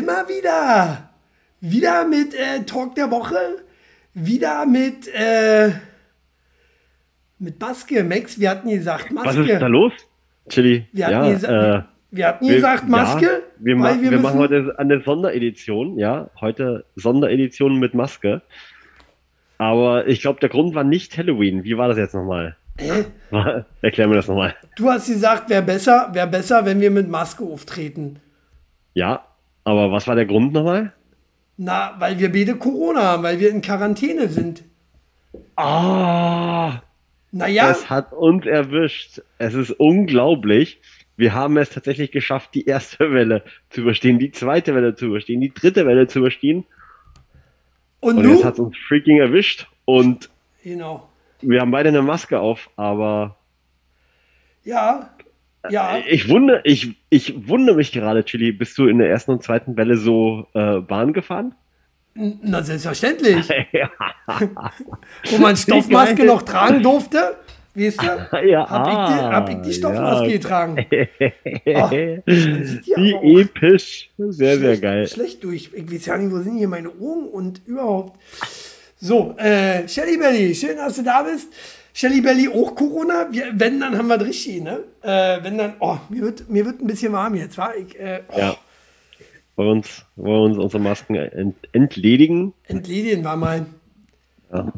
sind wir wieder. Wieder mit äh, Talk der Woche. Wieder mit, äh, mit Maske. Max, wir hatten gesagt Maske. Was ist da los, Chili? Wir hatten, ja, gesa äh, wir hatten gesagt Maske. Ja, wir, ma wir, müssen- machen heute eine Sonderedition, ja. Heute Sonderedition mit Maske. Aber ich glaube, der Grund war nicht Halloween. Wie war das jetzt nochmal? Hä? Erklär mir das nochmal. Du hast gesagt, wäre besser, wär besser, wenn wir mit Maske auftreten. Ja, aber was war der Grund nochmal? Na, weil wir beide Corona haben, weil wir in Quarantäne sind. Ah, Naja, es hat uns erwischt. Es ist unglaublich. Wir haben es tatsächlich geschafft, die erste Welle zu überstehen, die zweite Welle zu überstehen, die dritte Welle zu überstehen. und Und du? jetzt hat uns freaking erwischt. Und Genau. wir haben beide eine Maske auf, aber Ja, ja. ich wundere, ich, ich wundere mich gerade, Chili, bist du in der ersten und zweiten Welle so äh, Bahn gefahren? Na, selbstverständlich. ja. Wo man Stoffmaske noch tragen durfte. Weißt du? Ja, Hab ich die, hab ich die Stoffmaske ja. getragen. Oh, Wie episch. Sehr, sehr geil. Schlecht durch. Ich weiß ja nicht, wo sind hier meine Ohren und überhaupt. So, äh, Shelly Belly, schön, dass du da bist. Shelly Belly auch Corona? Wir, wenn, dann haben wir richtig, ne? Äh, wenn dann, oh, mir wird, mir wird ein bisschen warm jetzt, war ich, äh, oh, Ja. Wollen wir uns, wollen uns unsere Masken ent, entledigen? entledigen wir mal. Ja.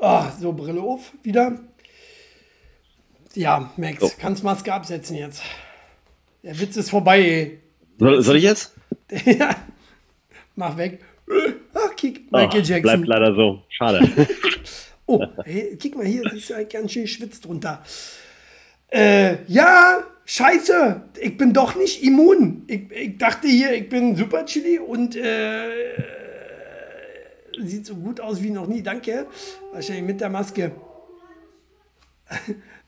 Oh, so, Brille auf, wieder. Ja, Max, So. kannst Maske absetzen jetzt. Der Witz ist vorbei, ey. Soll, soll ich jetzt? ja. Mach weg. Ach, kick, Oh, Michael Jackson. bleibt leider so. Schade. Oh, hey, kick mal hier, siehst du halt ganz schön schwitzt drunter. Äh, ja, scheiße, ich bin doch nicht immun. Ich, ich dachte hier, ich bin Super Chili und äh, sieht so gut aus wie noch nie, danke. Wahrscheinlich mit der Maske.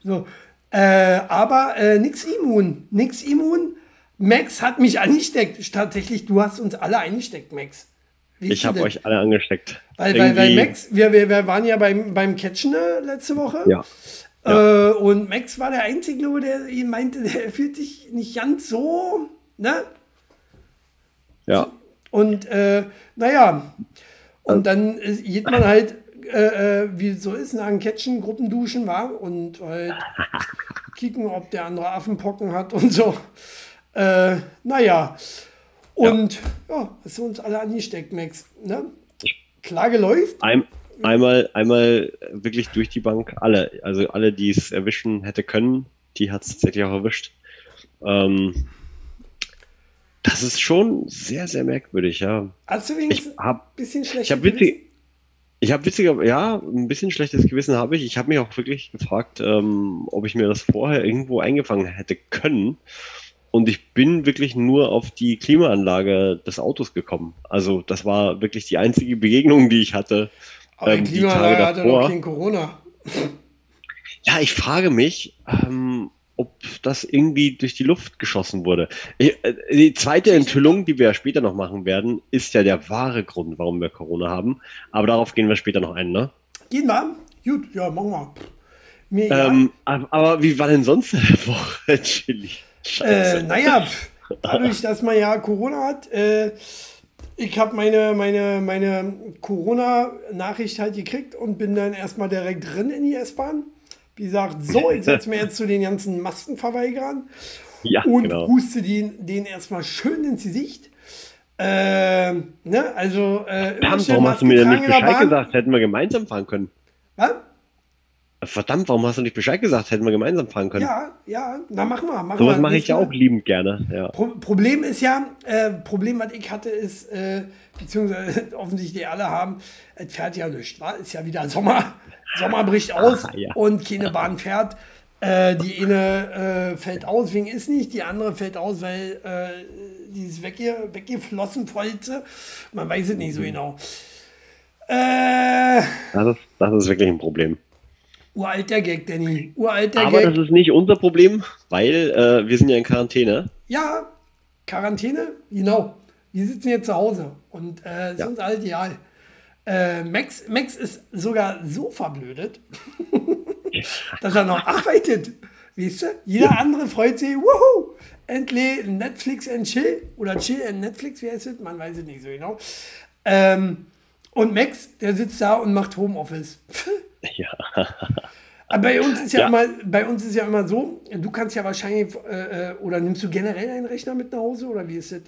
so, äh, aber äh, nix immun, nix immun. Max hat mich angesteckt. Tatsächlich, du hast uns alle eingesteckt, Max. Wie Ich habe euch alle angesteckt. Weil, weil, weil Max, wir, wir, wir waren ja beim, beim Catchen äh, letzte Woche. Ja. Äh, und Max war der Einzige, glaube der ihm meinte, der fühlt sich nicht ganz so, ne? Ja. Und äh, naja, und dann äh, geht man halt, äh, äh, wie so ist, nach dem Catchen, Gruppenduschen war und halt kicken, ob der andere Affenpocken hat und so. Äh, naja, und ja, hast du uns alle angesteckt, Max. Ne? Klage läuft. Ein, einmal, einmal wirklich durch die Bank alle. Also alle, die es erwischen hätte können, die hat es tatsächlich auch erwischt. Ähm, das ist schon sehr, sehr merkwürdig, ja. Hast du Ich wenigstens ein bisschen schlecht ich hab witzig, ich habe witziger, ja, ein bisschen schlechtes Gewissen habe ich. Ich habe mich auch wirklich gefragt, ähm, ob ich mir das vorher irgendwo eingefangen hätte können. Und ich bin wirklich nur auf die Klimaanlage des Autos gekommen. Also das war wirklich die einzige Begegnung, die ich hatte. Aber ähm, die die Klimaanlage Tage hatte noch kein Corona. Ja, ich frage mich, ähm, ob das irgendwie durch die Luft geschossen wurde. Ich, äh, die zweite Enthüllung, die wir später noch machen werden, ist ja der wahre Grund, warum wir Corona haben. Aber darauf gehen wir später noch ein, ne? Gehen wir? Gut, ja, machen wir. Mir. Ähm, ab- aber wie war denn sonst eine Woche, Chili? Äh, naja, dadurch, dass man ja Corona hat, äh, ich habe meine, meine, meine Corona-Nachricht halt gekriegt und bin dann erstmal direkt drin in die S-Bahn. Wie gesagt, so, ich setze mir jetzt zu den ganzen Maskenverweigerern ja, und genau. huste den, den erstmal schön ins Gesicht. Ähm, ne, also, äh, schön warum hast du mir denn nicht Bescheid gesagt? Hätten wir gemeinsam fahren können. Was? Verdammt, warum hast du nicht Bescheid gesagt? Hätten wir gemeinsam fahren können. Ja, ja, na machen wir. Machen Sowas wir. mache ich ja auch Mal. liebend gerne. Ja. Pro Problem ist ja, äh, Problem, was ich hatte, ist, äh, beziehungsweise offensichtlich alle haben, es fährt ja nichts, wa? Ist ja wieder Sommer. Sommer bricht aus Ah, ja. und keine Bahn fährt. Äh, die eine äh, fällt aus wegen ist nicht, die andere fällt aus, weil äh, die ist wegge weggeflossen, Folze. Man weiß es nicht so genau. Äh, Das, ist, das ist wirklich ein Problem. Uralter Gag, Danny. Uralter Aber Gag. das ist nicht unser Problem, weil äh, wir sind ja in Quarantäne. Ja, Quarantäne, genau. Wir sitzen jetzt zu Hause und äh, ist Ja. uns halt egal. Äh, Max, Max ist sogar so verblödet, dass er noch arbeitet. Weißt du? Jeder andere freut sich, wuhu, endlich Netflix and Chill oder Chill and Netflix, wie heißt es? Man weiß es nicht so genau. Ähm, und Max, der sitzt da und macht Homeoffice. Ja. Aber bei uns ist ja, Ja. immer, bei uns ist ja immer so, du kannst ja wahrscheinlich, äh, äh, oder nimmst du generell einen Rechner mit nach Hause oder wie ist das?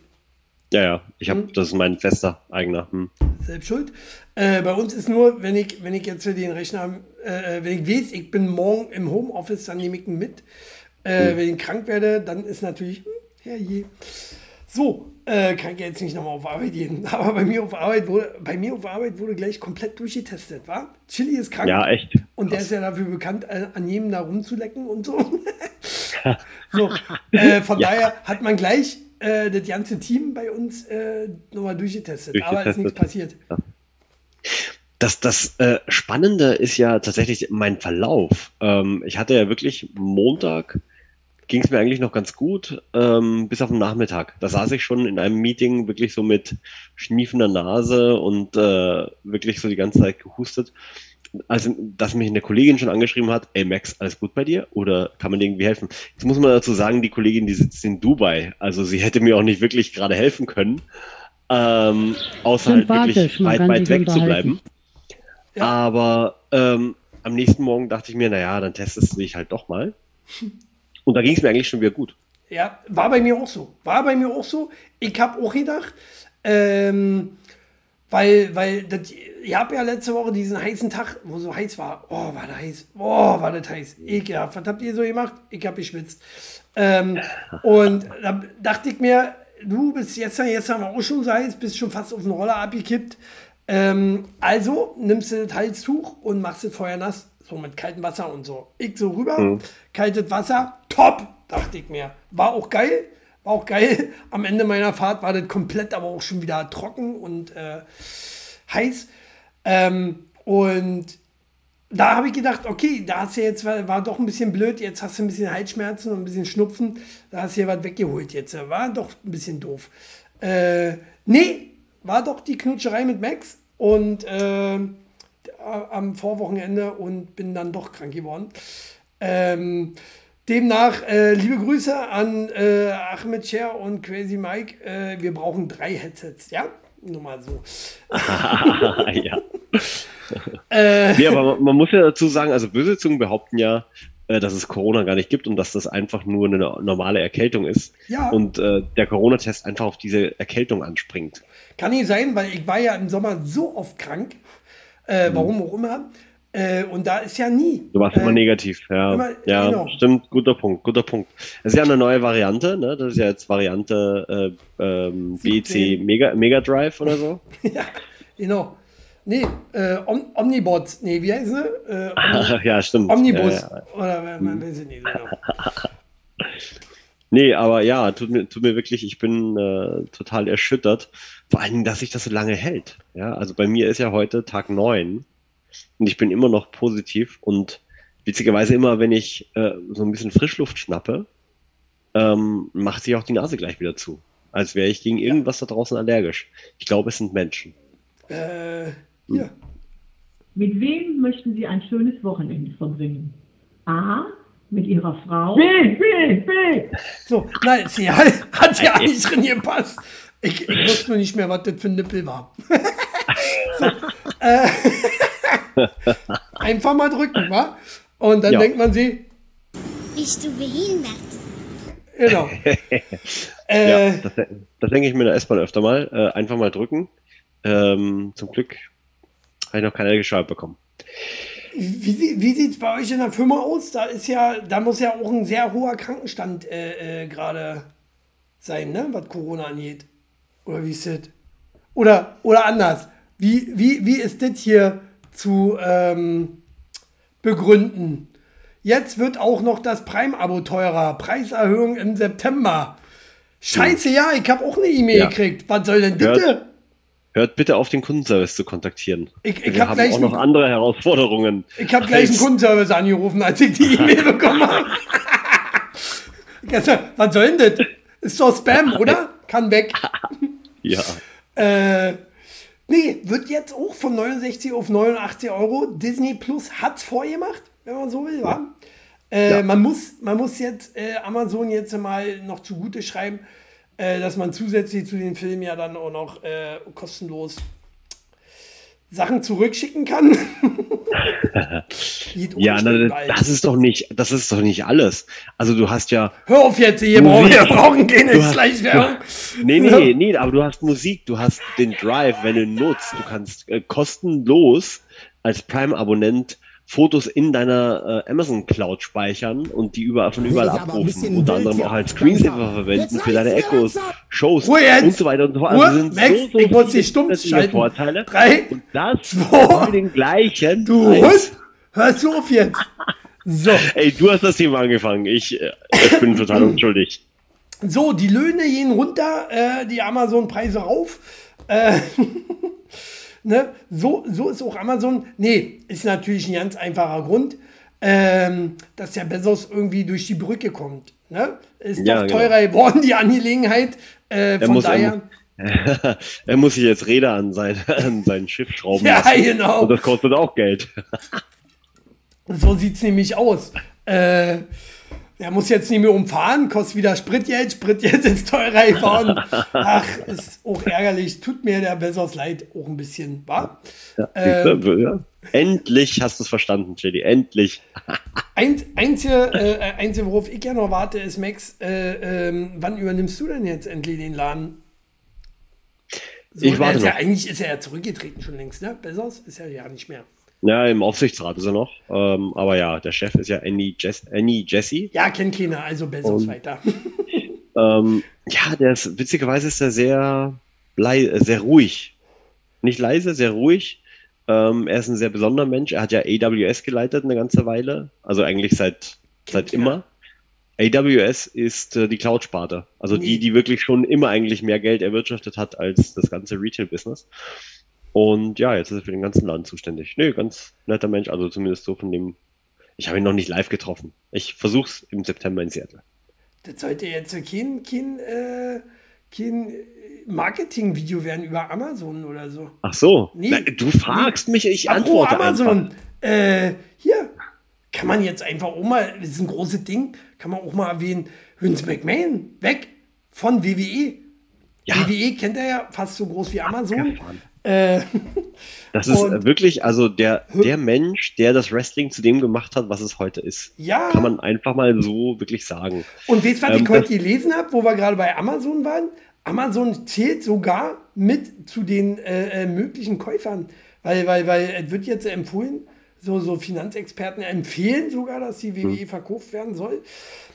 Ja, ja. Ich Hm. habe, das ist mein fester eigener. Hm. Selbst schuld. Äh, bei uns ist nur, wenn ich, wenn ich jetzt den Rechner, äh, wenn ich weiß, ich bin morgen im Homeoffice, dann nehme ich ihn mit. Äh, Wenn ich krank werde, dann ist natürlich, hm, herrje. So, äh, kann ich jetzt nicht nochmal auf Arbeit gehen. Aber bei mir auf Arbeit wurde, bei mir auf Arbeit wurde gleich komplett durchgetestet, war? Chili ist krank. Ja, echt. Und der ist ja dafür bekannt, äh, an jedem da rumzulecken und so. so äh, von Ja. daher hat man gleich äh, das ganze Team bei uns äh, nochmal durchgetestet. Aber ist nichts passiert. Das, das äh, Spannende ist ja tatsächlich mein Verlauf. Ähm, ich hatte ja wirklich Montag, ging es mir eigentlich noch ganz gut, ähm, bis auf den Nachmittag. Da saß ich schon in einem Meeting wirklich so mit schniefender Nase und äh, wirklich so die ganze Zeit gehustet. Also, dass mich eine Kollegin schon angeschrieben hat, ey Max, alles gut bei dir? Oder kann man dir irgendwie helfen? Jetzt muss man dazu sagen, die Kollegin, die sitzt in Dubai. Also sie hätte mir auch nicht wirklich gerade helfen können. Ähm, außer halt wirklich weit, weit weg zu bleiben. Ja. Aber ähm, am nächsten Morgen dachte ich mir, naja, dann testest du dich halt doch mal. Und da ging es mir eigentlich schon wieder gut. Ja, war bei mir auch so. War bei mir auch so. Ich habe auch gedacht, ähm, weil, weil das, ich habe ja letzte Woche diesen heißen Tag, wo so heiß war. Oh, war das heiß. Oh, war das heiß. Ekelhaft. Was habt ihr so gemacht? Ich habe geschwitzt. Ähm, und da dachte ich mir, du bist jetzt, jetzt haben wir auch schon so heiß, bist schon fast auf den Roller abgekippt. Ähm, also nimmst du das Halstuch und machst es vorher nass, so mit kaltem Wasser und so. Ich so rüber, kaltes Wasser, top, dachte ich mir. War auch geil, war auch geil. Am Ende meiner Fahrt war das komplett aber auch schon wieder trocken und äh, heiß. Ähm, und da habe ich gedacht, okay, da hast du jetzt, war, war doch ein bisschen blöd, jetzt hast du ein bisschen Halsschmerzen und ein bisschen Schnupfen, da hast du hier was weggeholt jetzt. War doch ein bisschen doof. Äh, nee, war doch die Knutscherei mit Max und äh, am Vorwochenende und bin dann doch krank geworden. Ähm, demnach, äh, liebe Grüße an äh, Ahmed Cher und Crazy Mike. Äh, wir brauchen drei Headsets, ja? Nur mal so. ja. nee, aber man, man muss ja dazu sagen, also böse Zungen behaupten ja, äh, dass es Corona gar nicht gibt und dass das einfach nur eine normale Erkältung ist. Ja. Und äh, der Corona-Test einfach auf diese Erkältung anspringt. Kann nicht sein, weil ich war ja im Sommer so oft krank, äh, warum auch immer. Äh, und da ist ja nie. Du warst äh, immer negativ, ja. immer- ja, genau. stimmt, guter Punkt, guter Punkt. Das ist ja eine neue Variante, ne? Das ist ja jetzt Variante äh, ähm, BC 17. Mega, Mega Drive oder so. ja, genau. Nee, äh, Om Omnibots. Nee, wie heißt sie? Äh, Omni ja, stimmt. Omnibus. Ja, ja. Oder man weiß es nicht genau. Nee, aber ja, tut mir, tut mir wirklich, ich bin äh, total erschüttert. Vor allen Dingen, dass sich das so lange hält. Ja, also bei mir ist ja heute Tag 9 und ich bin immer noch positiv und witzigerweise immer, wenn ich äh, so ein bisschen Frischluft schnappe, ähm, macht sich auch die Nase gleich wieder zu. Als wäre ich gegen irgendwas da draußen allergisch. Ich glaube, es sind Menschen. Äh, hier. Mit wem möchten Sie ein schönes Wochenende verbringen? A. Mit Ihrer Frau. So, nein, sie hat, hat ja nicht drin gepasst. Ich, ich wusste nur nicht mehr, was das für ein Nippel war. so, äh, einfach mal drücken, wa? Und dann Ja. denkt man sie, Bist du behindert? genau. Ja, Äh, das, das denke ich mir in der S-Bahn öfter mal. Äh, einfach mal drücken. Ähm, zum Glück habe ich noch keine Bescheid bekommen. Wie, wie sieht es bei euch in der Firma aus? Da ist ja, da muss ja auch ein sehr hoher Krankenstand äh, äh, gerade sein, ne? was Corona angeht. Oder wie ist das? Oder, oder anders. Wie, wie, wie ist das hier zu ähm, begründen? Jetzt wird auch noch das Prime-Abo teurer. Preiserhöhung im September. Scheiße, ja, ich habe auch eine E-Mail Ja. gekriegt. Was soll denn bitte? Hört bitte auf, den Kundenservice zu kontaktieren. Ich- ich Wir hab haben gleich auch noch andere Herausforderungen. Ich habe gleich einen Kundenservice angerufen, als ich die E-Mail bekommen habe. Was soll denn das? Ist doch Spam, oder? Kann weg. Ja. Äh, nee, wird jetzt auch von 69 auf 89 Euro. Disney Plus hat's vorgemacht, wenn man so will, wa? Äh, Ja. man, muss, man muss jetzt äh, Amazon jetzt mal noch zugute schreiben, äh, dass man zusätzlich zu den Filmen ja dann auch noch äh, kostenlos Sachen zurückschicken kann. Ja, na, das ist doch nicht, das ist doch nicht alles. Also du hast ja, Hör auf jetzt, hier brauchen wir brauchen keine Schleichwerbung. nee, nee, nee, aber du hast Musik, du hast den Drive, wenn du nutzt, du kannst äh, kostenlos als Prime-Abonnent Fotos in deiner äh, Amazon Cloud speichern und die überall von überall ein abrufen. Unter anderem auch als Screensaver Langsam. verwenden für deine Echos. Shows Ruhe jetzt. und so weiter und so fort. Also sind Max, so, so ich muss dich stumm schalten. Vorteile. Drei, und das zwei, den gleichen Du. Hund, hörst du auf jetzt. So, Ey, du hast das Thema angefangen. Ich, äh, ich bin total unschuldig. so, die Löhne gehen runter, äh, die Amazon-Preise rauf. Äh, ne? so, so ist auch Amazon. Nee, ist natürlich ein ganz einfacher Grund, ähm, dass der Bezos irgendwie durch die Brücke kommt. Ne? Ist Ja, doch genau. teurer geworden, die Angelegenheit. Äh, von muss- er daher. er muss sich jetzt Räder an sein, an sein Schiff schrauben Ja, lassen. genau. Und das kostet auch Geld. So sieht es nämlich aus. Äh, der muss jetzt nicht mehr umfahren, kostet wieder Spritgeld, Spritgeld ist teurer geworden. Ach, ist auch ärgerlich. Tut mir der Bezos leid, auch ein bisschen, wa? Ja, Ähm, du? ja. Endlich hast du es verstanden, Chili. Endlich. Ein, einzige, äh, einzige, worauf ich ja noch warte, ist, Max, äh, ähm, wann übernimmst du denn jetzt endlich den Laden? So, Ich warte ist ja, eigentlich ist er ja zurückgetreten schon längst, ne? Bezos ist ja ja nicht mehr. Ja, im Aufsichtsrat ist er noch. Ähm, aber ja, der Chef ist ja Annie, Jess, Annie Jesse. Ja, kennt keiner, also Bezos weiter. Ähm, ja, der ist, witzigerweise ist er sehr, sehr ruhig. Nicht leise, sehr ruhig. Ähm, er ist ein sehr besonderer Mensch. Er hat ja AWS geleitet eine ganze Weile. Also eigentlich seit, seit keiner. immer. AWS ist äh, die Cloud-Sparte. Also Nee. die, die wirklich schon immer eigentlich mehr Geld erwirtschaftet hat als das ganze Retail-Business. Und ja, jetzt ist er für den ganzen Laden zuständig. Nö, ganz netter Mensch. Also zumindest so von dem. Ich habe ihn noch nicht live getroffen. Ich versuch's im September in Seattle. Das sollte jetzt kein, kein, äh, kein Marketing-Video werden über Amazon oder so. Ach so. Nee. Na, du fragst mich, ich Apropos antworte Amazon. Äh, hier, kann man jetzt einfach auch mal, das ist ein großes Ding, kann man auch mal erwähnen, Vince McMahon, weg von WWE. Ja. WWE kennt er ja fast so groß wie Amazon. Abgefahren. Äh, Das ist wirklich, also der, der Mensch, der das Wrestling zu dem gemacht hat, was es heute ist. Ja. Kann man einfach mal so wirklich sagen. Und weißt du, was Ähm, ich heute gelesen habe, wo wir gerade bei Amazon waren? Amazon zählt sogar mit zu den äh, äh, möglichen Käufern. Weil, weil, weil es wird jetzt empfohlen, so, so Finanzexperten empfehlen sogar, dass die WWE verkauft werden soll. Hm.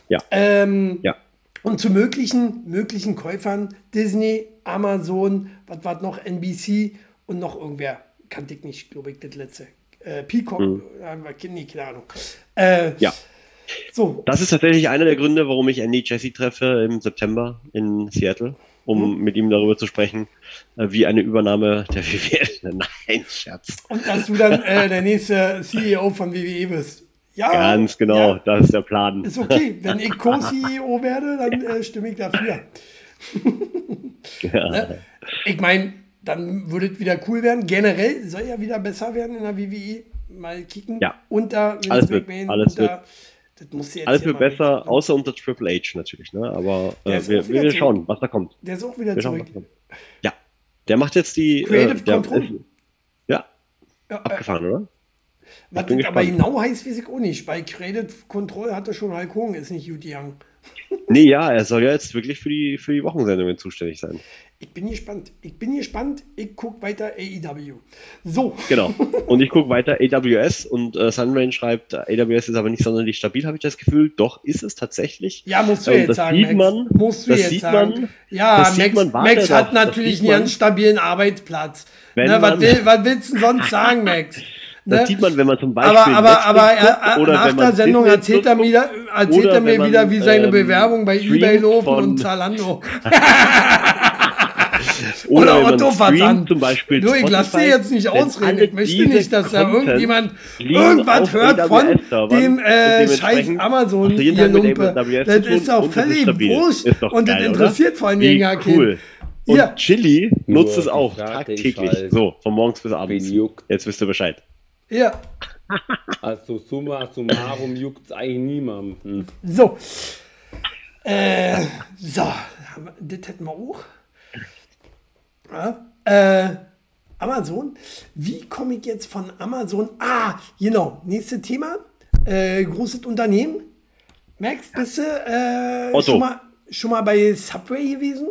Ja. Ähm, Ja. Und zu möglichen, möglichen Käufern Disney, Amazon, was war noch, NBC und noch irgendwer. Kannte ich nicht, glaube ich, das letzte. Äh, Peacock, äh, nee, keine Ahnung. Äh, Ja. So, Das ist tatsächlich einer der Gründe, warum ich Andy Jesse treffe im September in Seattle, um Mhm. mit ihm darüber zu sprechen, äh, wie eine Übernahme der WWE. Nein, Scherz. Und dass du dann äh, der nächste CEO von WWE wirst. Ja, Ganz genau, Ja, das ist der Plan. ist okay. Wenn ich Co-CEO werde, dann äh, stimme ich dafür. Ja. Ich meine, dann würde es wieder cool werden. Generell soll ja wieder besser werden in der WWE. Mal kicken. Ja. Unter Vince Alles wird- McMahon. alles unter, das muss jetzt Alles wird besser, richtig- außer unter Triple H natürlich, ne? Aber äh, wir, wir zurück. schauen, was da kommt. Der ist auch wieder Wir schauen, zurück. kommt. Ja, der macht jetzt die. Creative äh, der, Control. Ist, ja, Ja, äh, abgefahren, oder? was das aber genau heißt, weiß ich auch nicht. Bei Creative Control hatte schon Hulk Hogan, ist nicht Yuti Young. Nee, ja, er soll ja jetzt wirklich für die, für die Wochensendungen zuständig sein. Ich bin gespannt. Ich bin gespannt. Ich gucke weiter AEW. So. Genau. Und ich gucke weiter AWS und äh, Sunrain schreibt, äh, AWS ist aber nicht sonderlich stabil, habe ich das Gefühl. Doch, ist es tatsächlich. Ja, musst du Und jetzt das sagen, sieht Max. man, musst du das jetzt sieht sagen. man, ja, das sieht Max, man, Max hat das natürlich einen ganz stabilen Arbeitsplatz. Wenn Ne, was, will, was willst du sonst sagen, Max? Das Ne? sieht man, wenn man zum Beispiel. aber aber, aber er, guckt oder nach der Sendung erzählt er, mir, erzählt er mir wieder, wie seine ähm, Bewerbung bei eBay laufen und Zalando. Oder, Oder Otto Versand. zum Beispiel. Du, ich lass dir jetzt nicht ausreden. Ich möchte nicht, dass da irgendjemand irgendwas hört von dem äh, scheiß Amazon hier Lumpe. Das ist auch völlig wurscht. Und das interessiert vor allen Dingen ja keinen. Und Ja. Chili nutzt Nur es auch tagtäglich. halt, so, von morgens bis abends. Jetzt wisst ihr Bescheid. Ja. Also summa summarum juckt es eigentlich niemanden. So. Äh, so, das hätten wir auch. Ja, äh, Amazon. Wie komme ich jetzt von Amazon? Ah, genau. Nächstes Thema. Äh, großes Unternehmen. Max, bist du äh, Otto. schon, mal, schon mal bei Subway gewesen?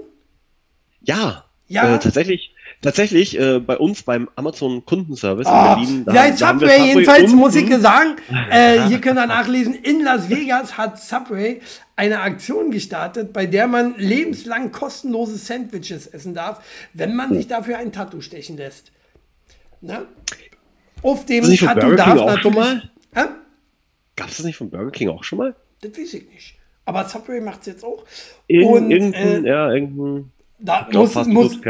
Ja, Ja? Äh, tatsächlich, tatsächlich äh, bei uns beim Amazon Kundenservice Ah, in Berlin. ja, da haben wir Subway, jedenfalls unten- muss ich sagen, äh, hier könnt ihr nachlesen, in Las Vegas hat Subway eine Aktion gestartet, bei der man lebenslang kostenlose Sandwiches essen darf, wenn man sich dafür ein Tattoo stechen lässt. Na? Auf dem Tattoo darf natürlich... Hä? Gab es das nicht von Burger King auch schon mal? Das weiß ich nicht. Aber Subway macht es jetzt auch. Irgend, Und irgendein, äh, ja, irgendein da muss, muss,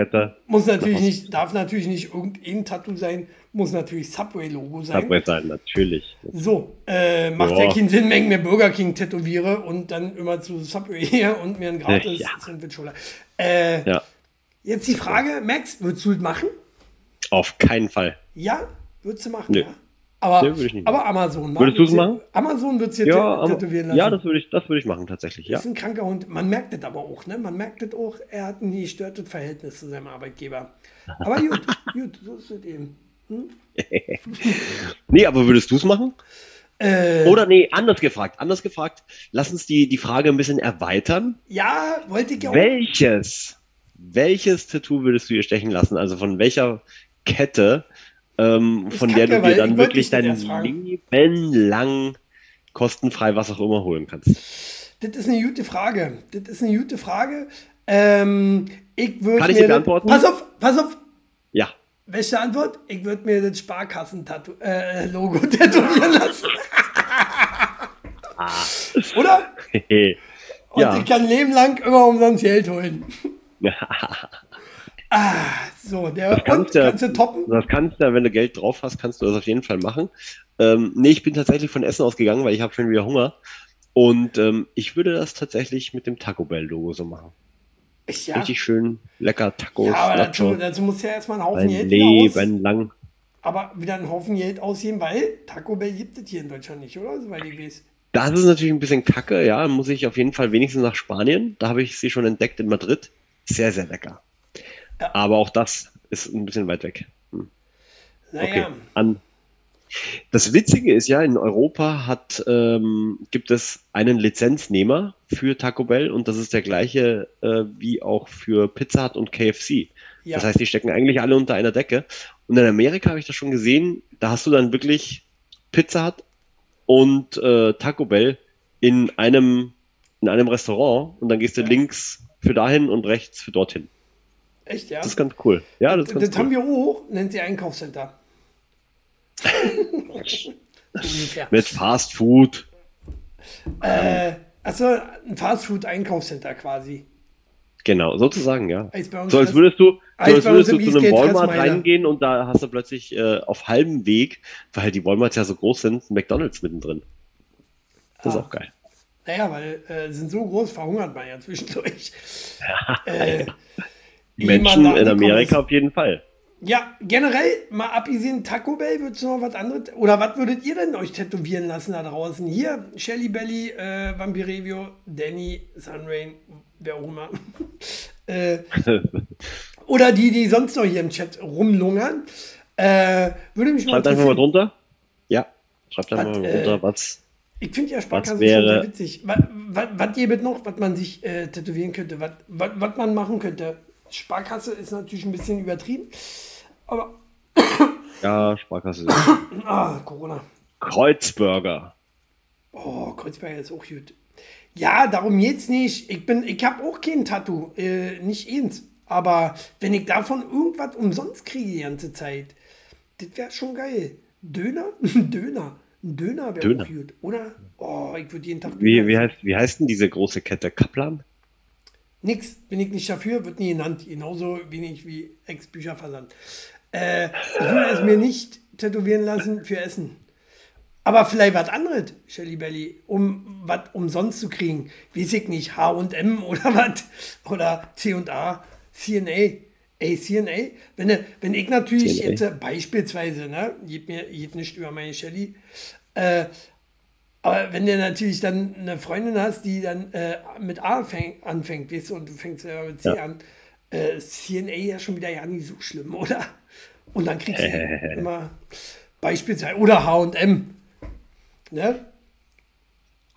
muss natürlich nicht, darf natürlich nicht irgendein Tattoo sein, muss natürlich Subway-Logo sein. Subway sein, natürlich. So, äh, macht ja. Ja. keinen Sinn, wenn ich mir Burger King tätowiere und dann immer zu Subway her und mir ein gratis Ja. Sandwich hole. Äh, Ja, Jetzt die Frage, Max, würdest du es machen? auf keinen Fall. Ja, würdest du machen, Nö. ja. Aber, nicht aber Amazon. wa? Würdest du's Würdest machen? Amazon wird es jetzt Ja, tätowieren lassen. ja das würde ich, das würde ich machen, tatsächlich. Ja. ist ein kranker Hund. Man merkt das aber auch, ne? Man merkt das auch, er hat ein gestörtes Verhältnis zu seinem Arbeitgeber. Aber gut, gut, so ist es eben. Nee, aber würdest du es machen? Äh, Oder nee, anders gefragt. Anders gefragt. Lass uns die, die Frage ein bisschen erweitern. ja, wollte ich ja auch. Welches, welches Tattoo würdest du ihr stechen lassen? Also von welcher Kette, ähm, von der du dir dann wirklich dein. Leben lang kostenfrei was auch immer holen kannst? Das ist eine gute Frage. Das ist eine gute Frage. Ähm, ich würde Kann ich das- beantworten? Pass auf, pass auf. Welche Antwort? Ich würde mir das Sparkassen-Logo tätowieren lassen. Oder? Und ja. ich kann Leben lang immer umsonst Geld holen. So, der und, kannst du- kannst du toppen? Das kannst du, wenn du Geld drauf hast, kannst du das auf jeden Fall machen. Ähm, nee, ich bin tatsächlich von Essen ausgegangen, weil ich habe schon wieder Hunger. Und ähm, ich würde das tatsächlich mit dem Taco Bell Logo so machen. Ich, ja. Richtig schön lecker Tacos, ja, aber dazu, dazu muss ja erstmal ein Haufen ein Geld Leben lang. aber wieder einen Haufen Geld ausgeben, weil Taco Bell gibt es hier in Deutschland nicht, oder? Soweit ich weiß. Das ist natürlich ein bisschen kacke, ja. Muss ich auf jeden Fall wenigstens nach Spanien. Da habe ich sie schon entdeckt in Madrid. Sehr, sehr lecker. Ja. Aber auch das ist ein bisschen weit weg. Hm. Okay. Naja, An. Das Witzige ist ja, in Europa hat, ähm, gibt es einen Lizenznehmer für Taco Bell und das ist der gleiche äh, wie auch für Pizza Hut und KFC. ja. Das heißt, die stecken eigentlich alle unter einer Decke. Und in Amerika habe ich das schon gesehen, da hast du dann wirklich Pizza Hut und äh, Taco Bell in einem, in einem Restaurant und dann gehst du Ja. links für dahin und rechts für dorthin. echt, ja. Das ist ganz cool. Ja, das ist Das, ganz haben cool. wir auch, nennt sie Einkaufscenter. So ungefähr. Mit Fast Food. Äh, also ein Fastfood-Einkaufscenter quasi. Genau, sozusagen, ja. So als würdest du, so als würdest du zu einem Walmart reingehen und da hast du plötzlich äh, auf halbem Weg, weil die Walmarts ja so groß sind, McDonalds mittendrin. Das ist Ah. auch geil. Naja, weil äh, sind so groß, verhungert man ja zwischendurch. Äh, Die ehe man Menschen in Amerika ist. auf jeden Fall. Ja, generell, mal abgesehen Taco Bell, würdest du noch was anderes, oder was würdet ihr denn euch tätowieren lassen da draußen? Hier, Shelly Belly, äh, Vampirevio, Danny, Sunrain, wer auch immer. äh, oder die, die sonst noch hier im Chat rumlungern. Äh, würde mich Schreibt einfach mal drunter. Ja, schreibt einfach mal äh, runter, was. Ich finde ja Sparkasse wäre- schon sehr witzig. Was, was, was noch, was man sich äh, tätowieren könnte, was, was, was man machen könnte? Sparkasse ist natürlich ein bisschen übertrieben, aber Ja, Sparkasse. ah, Corona. Kreuzburger. Oh, Kreuzberger ist auch gut. Ja, darum geht's nicht. Ich bin, ich habe auch kein Tattoo, äh, nicht eins. Aber wenn ich davon irgendwas umsonst kriege die ganze Zeit, das wäre schon geil. Döner? Ein Döner. Ein Döner wäre auch gut, oder? Oh, ich würde jeden Tag Wie, wie, heißt, wie heißt denn diese große Kette? Kaplan? Nix, bin ich nicht dafür, wird nie genannt. Genauso wenig wie Ex-Bücherversand. Äh, ich würde es mir nicht tätowieren lassen für Essen. Aber vielleicht was anderes, Shelly Belly, um was umsonst zu kriegen. Weiß ich nicht, H&M oder was? Oder C&A, CNA. Ey, CNA, wenn, wenn ich natürlich CNA. jetzt äh, beispielsweise, ne, geht mir geht nicht über meine Shelly, äh, aber wenn du natürlich dann eine Freundin hast, die dann äh, mit A fäng, anfängt, weißt du, und du fängst ja mit C Ja. an, äh, CNA ja schon wieder ja nicht so schlimm, oder? Und dann kriegst du immer beispielsweise, oder H&M, ne?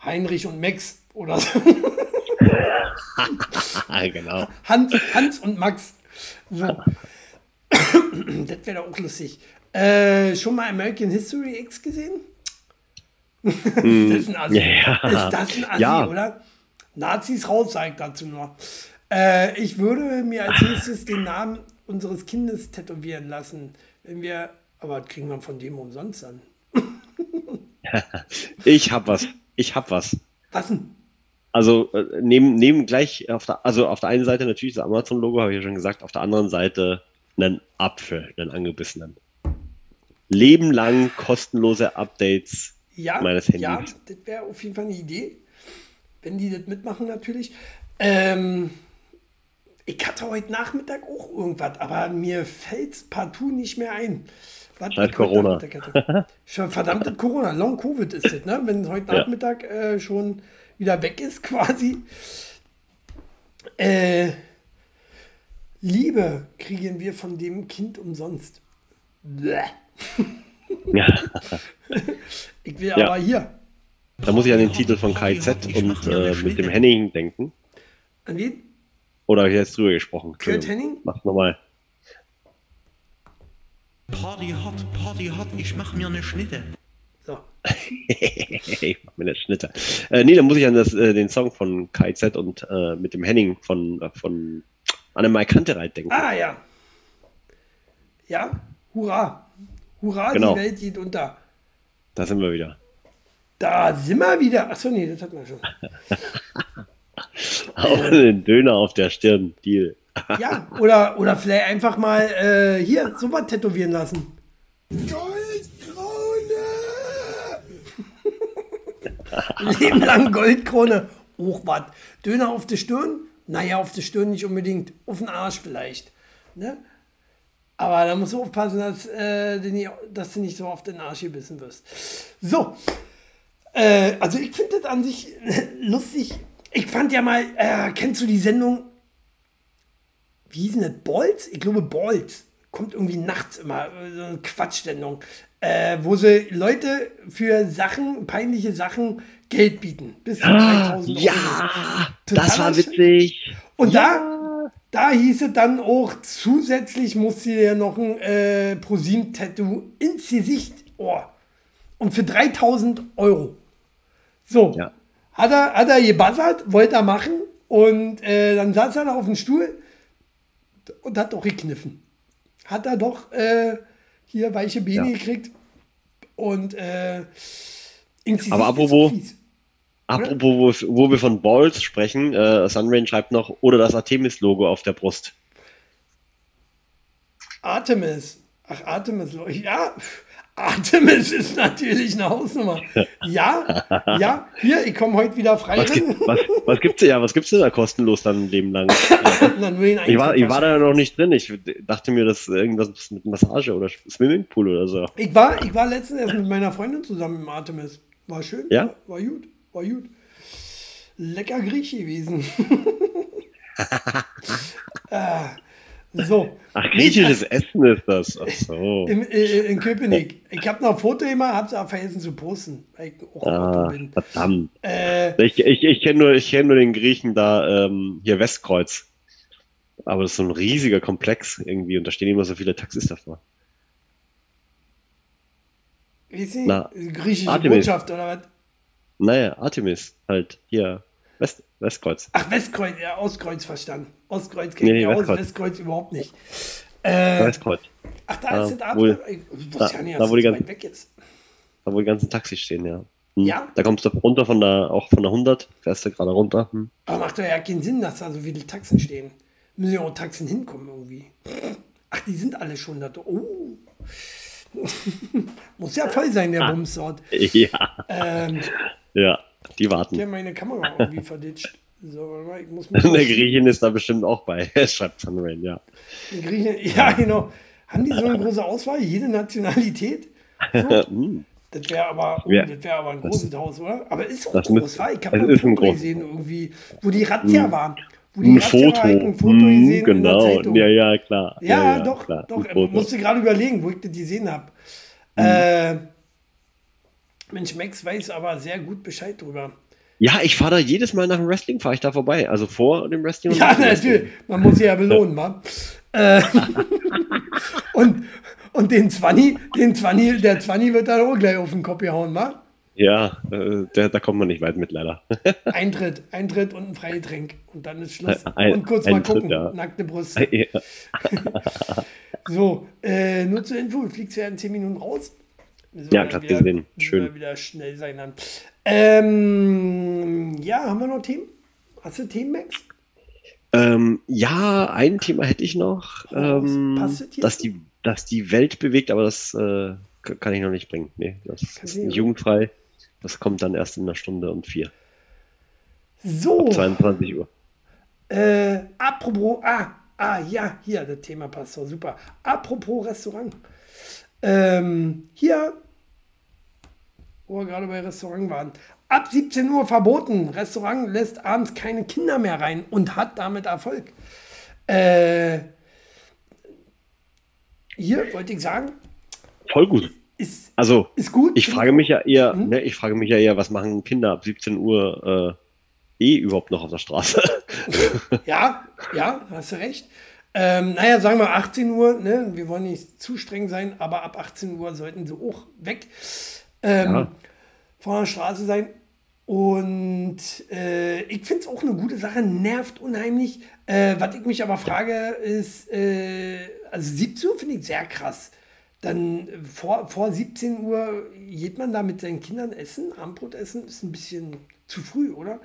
Heinrich und Max oder so. Genau. Hans, Hans und Max. So. das wäre doch auch lustig. Äh, schon mal American History X gesehen? ist das ein Assi? Ja. Ist das ein Assi, Ja. oder? Nazis raus, sag ich dazu nur. Äh, ich würde mir als nächstes den Namen unseres Kindes tätowieren lassen. Wenn wir, aber kriegen wir von dem umsonst an. Ich hab was. Ich hab was. Was denn? Also äh, neben, neben gleich auf der, also auf der einen Seite natürlich das Amazon-Logo, habe ich ja schon gesagt, auf der anderen Seite einen Apfel, einen angebissenen. Leben lang kostenlose Updates Ja, meines ja, Handys. das wäre auf jeden Fall eine Idee, wenn die das mitmachen natürlich. Ähm, ich hatte heute Nachmittag auch irgendwas, aber mir fällt es partout nicht mehr ein. Was heute Corona. Verdammtes Corona, Long Covid ist das, ne? Wenn heute Ja. Nachmittag äh, schon wieder weg ist quasi. Äh, Liebe kriegen wir von dem Kind umsonst. Bäh. Ja, Ich will Ja. aber hier. da muss ich an den Titel von KZ und äh, mit dem Henning denken. An wen? Oder habe ich jetzt drüber gesprochen? Kurt. Henning? Mach nochmal. Party hot, Party hot, ich mach mir eine Schnitte. So. ich mach mir eine Schnitte. Äh, nee, dann muss ich an das, äh, den Song von KZ und äh, mit dem Henning von, äh, von Annemai Kantereit denken. Ah ja. Ja, hurra. Hurra, Genau. die Welt geht unter. Da sind wir wieder. Da sind wir wieder. Achso, nee, das hatten wir schon. Auch den Döner auf der Stirn. Deal. Ja, oder, oder vielleicht einfach mal äh, hier sowas tätowieren lassen. Goldkrone! Leben lang Goldkrone. Hochbad. Döner auf der Stirn? Naja, auf der Stirn nicht unbedingt. Auf den Arsch vielleicht. Ne? Aber da musst du aufpassen, dass, äh, du nicht, dass du nicht so auf den Arsch gebissen wirst. So. Äh, also ich finde das an sich lustig. Ich fand ja mal, äh, kennst du die Sendung wie hieß denn das? Bolz? Ich glaube Bolz. Kommt irgendwie nachts immer, äh, so eine Quatschsendung, äh, wo sie Leute für Sachen, peinliche Sachen Geld bieten. Bis zu 3000 Euro. Ja, Totaler das war witzig. Und da, da hieß es dann auch, zusätzlich musste ihr noch ein äh, ProSieben-Tattoo ins Gesicht. Oh. Und für 3000 Euro. So. Ja. Hat er, hat er gebuzzert, wollte er machen. Und äh, dann saß er da auf dem Stuhl und hat doch gekniffen. Hat er doch äh, hier weiche Beine Ja. gekriegt. Und äh, Aber apropos- fies. Apropos, wo, wo wir von Balls sprechen, äh, Sunrain schreibt noch, oder das Artemis-Logo auf der Brust. Artemis. Ach, Artemis. Ja, Artemis ist natürlich eine Hausnummer. Ja, ja. Hier, ich komme heute wieder frei Was, gibt, was, was gibt's ja, was gibt's denn da kostenlos dann ein Leben lang? Ich war, ich war da noch nicht drin. Ich dachte mir, das ist irgendwas mit Massage oder Swimmingpool oder so. Ich war, ich war letztens erst mit meiner Freundin zusammen im Artemis. War schön. Ja? War, war gut. War gut. Lecker Griech gewesen. äh, so. Ach, griechisches Essen ist das. Ach so. Im, äh, in Köpenick. Ich habe noch ein Foto gemacht, habe es aber vergessen zu posten, ich Auto Ah, verdammt. Äh, Ich, ich, ich kenne nur, ich kenn nur den Griechen da, ähm, hier Westkreuz. Aber das ist so ein riesiger Komplex irgendwie und da stehen immer so viele Taxis davor. wie ist die? Griechische Artemis. Botschaft oder was? Naja, Artemis, halt hier, West, Westkreuz. Ach, Westkreuz, ja, Ostkreuz verstanden. Ostkreuz kennt Nee, nee, aus, Westkreuz. Überhaupt nicht. Äh, Westkreuz. ach, da Ah, ist das wo-. Ich da- ja nicht, da, wo die ganzen- weg ist. Da wo die ganzen Taxis stehen, ja. Hm. Ja? Da kommst du runter von der, auch von der 100, fährst du gerade runter. Hm. Aber macht doch ja keinen Sinn, dass da so viele Taxen stehen. Müssen ja auch Taxen hinkommen irgendwie. Ach, die sind alle schon da. Oh. Muss ja voll sein, der Bums dort. Ja, Ähm, ja, die ich warten. habe meine Kamera irgendwie verditscht. So, ich muss mal. Der Griechin ist da bestimmt auch bei, schreibt Sunrain, ja. Die Griechen, ja, genau. Haben die so eine große Auswahl? Jede Nationalität? So? Hm. Das wäre aber, oh, Ja. das wär aber ein Das- großes Haus, oder? Aber ist auch das groß, müsste- wa? Ich habe ein Foto gesehen, irgendwie, wo die Razzia Hm. waren. Wo die Ein Razzia Foto. war, ich ein Foto Hm, gesehen genau. Ja, ja, klar. Ja, doch, klar. doch. Ich musste gerade überlegen, wo ich das gesehen habe. Hm. Äh, Mensch, Max weiß aber sehr gut Bescheid drüber. Ja, ich fahre da jedes Mal nach dem Wrestling, fahre ich da vorbei. Also vor dem Wrestling und Ja, natürlich. Man muss sie ja belohnen, wa? Äh, und, und den Zwanni, den Zwanni, der Zwanni wird dann auch gleich auf den Kopf gehauen, wa? Ja, äh, der, da kommt man nicht weit mit, leider. Eintritt, Eintritt und ein Freigetränk. Und dann ist Schluss. Ein- und kurz mal Eintritt, gucken. ja. Nackte Brust. ja. So, äh, nur zur Info, du fliegst ja in 10 Minuten raus. Ja, wieder- gesehen. Schön. wieder schnell sein dann. Ähm, ja, haben wir noch Themen? Hast du Themen, Max? Ähm, ja, ein Thema hätte ich noch, ähm, Passt das dass, die, dass die Welt bewegt, aber das äh, kann ich noch nicht bringen. Nee, das ist nicht- jugendfrei. Das kommt dann erst in einer Stunde und vier. So, 22 Uhr. äh, apropos, ah, ah, ja, hier, das Thema passt so super. Apropos Restaurant. Ähm, hier, wo wir gerade bei Restaurant waren. Ab 17 Uhr verboten. Restaurant lässt abends keine Kinder mehr rein und hat damit Erfolg. Äh, hier wollte ich sagen, Voll gut. ist, Also, ist gut. ich frage mich ja eher, Mhm. ne, ich frage mich ja eher, was machen Kinder ab 17 Uhr äh, eh überhaupt noch auf der Straße? Ja, ja, hast du recht. Ähm, naja, sagen wir 18 Uhr, ne? wir wollen nicht zu streng sein, aber ab 18 Uhr sollten sie auch weg ähm, Ja. von der Straße sein. Und äh, ich finde es auch eine gute Sache, nervt unheimlich. Äh, was ich mich aber frage, ist, äh, also 17 Uhr finde ich sehr krass. Dann äh, vor, vor 17 Uhr geht man da mit seinen Kindern essen, Abendbrot essen, ist ein bisschen zu früh, oder?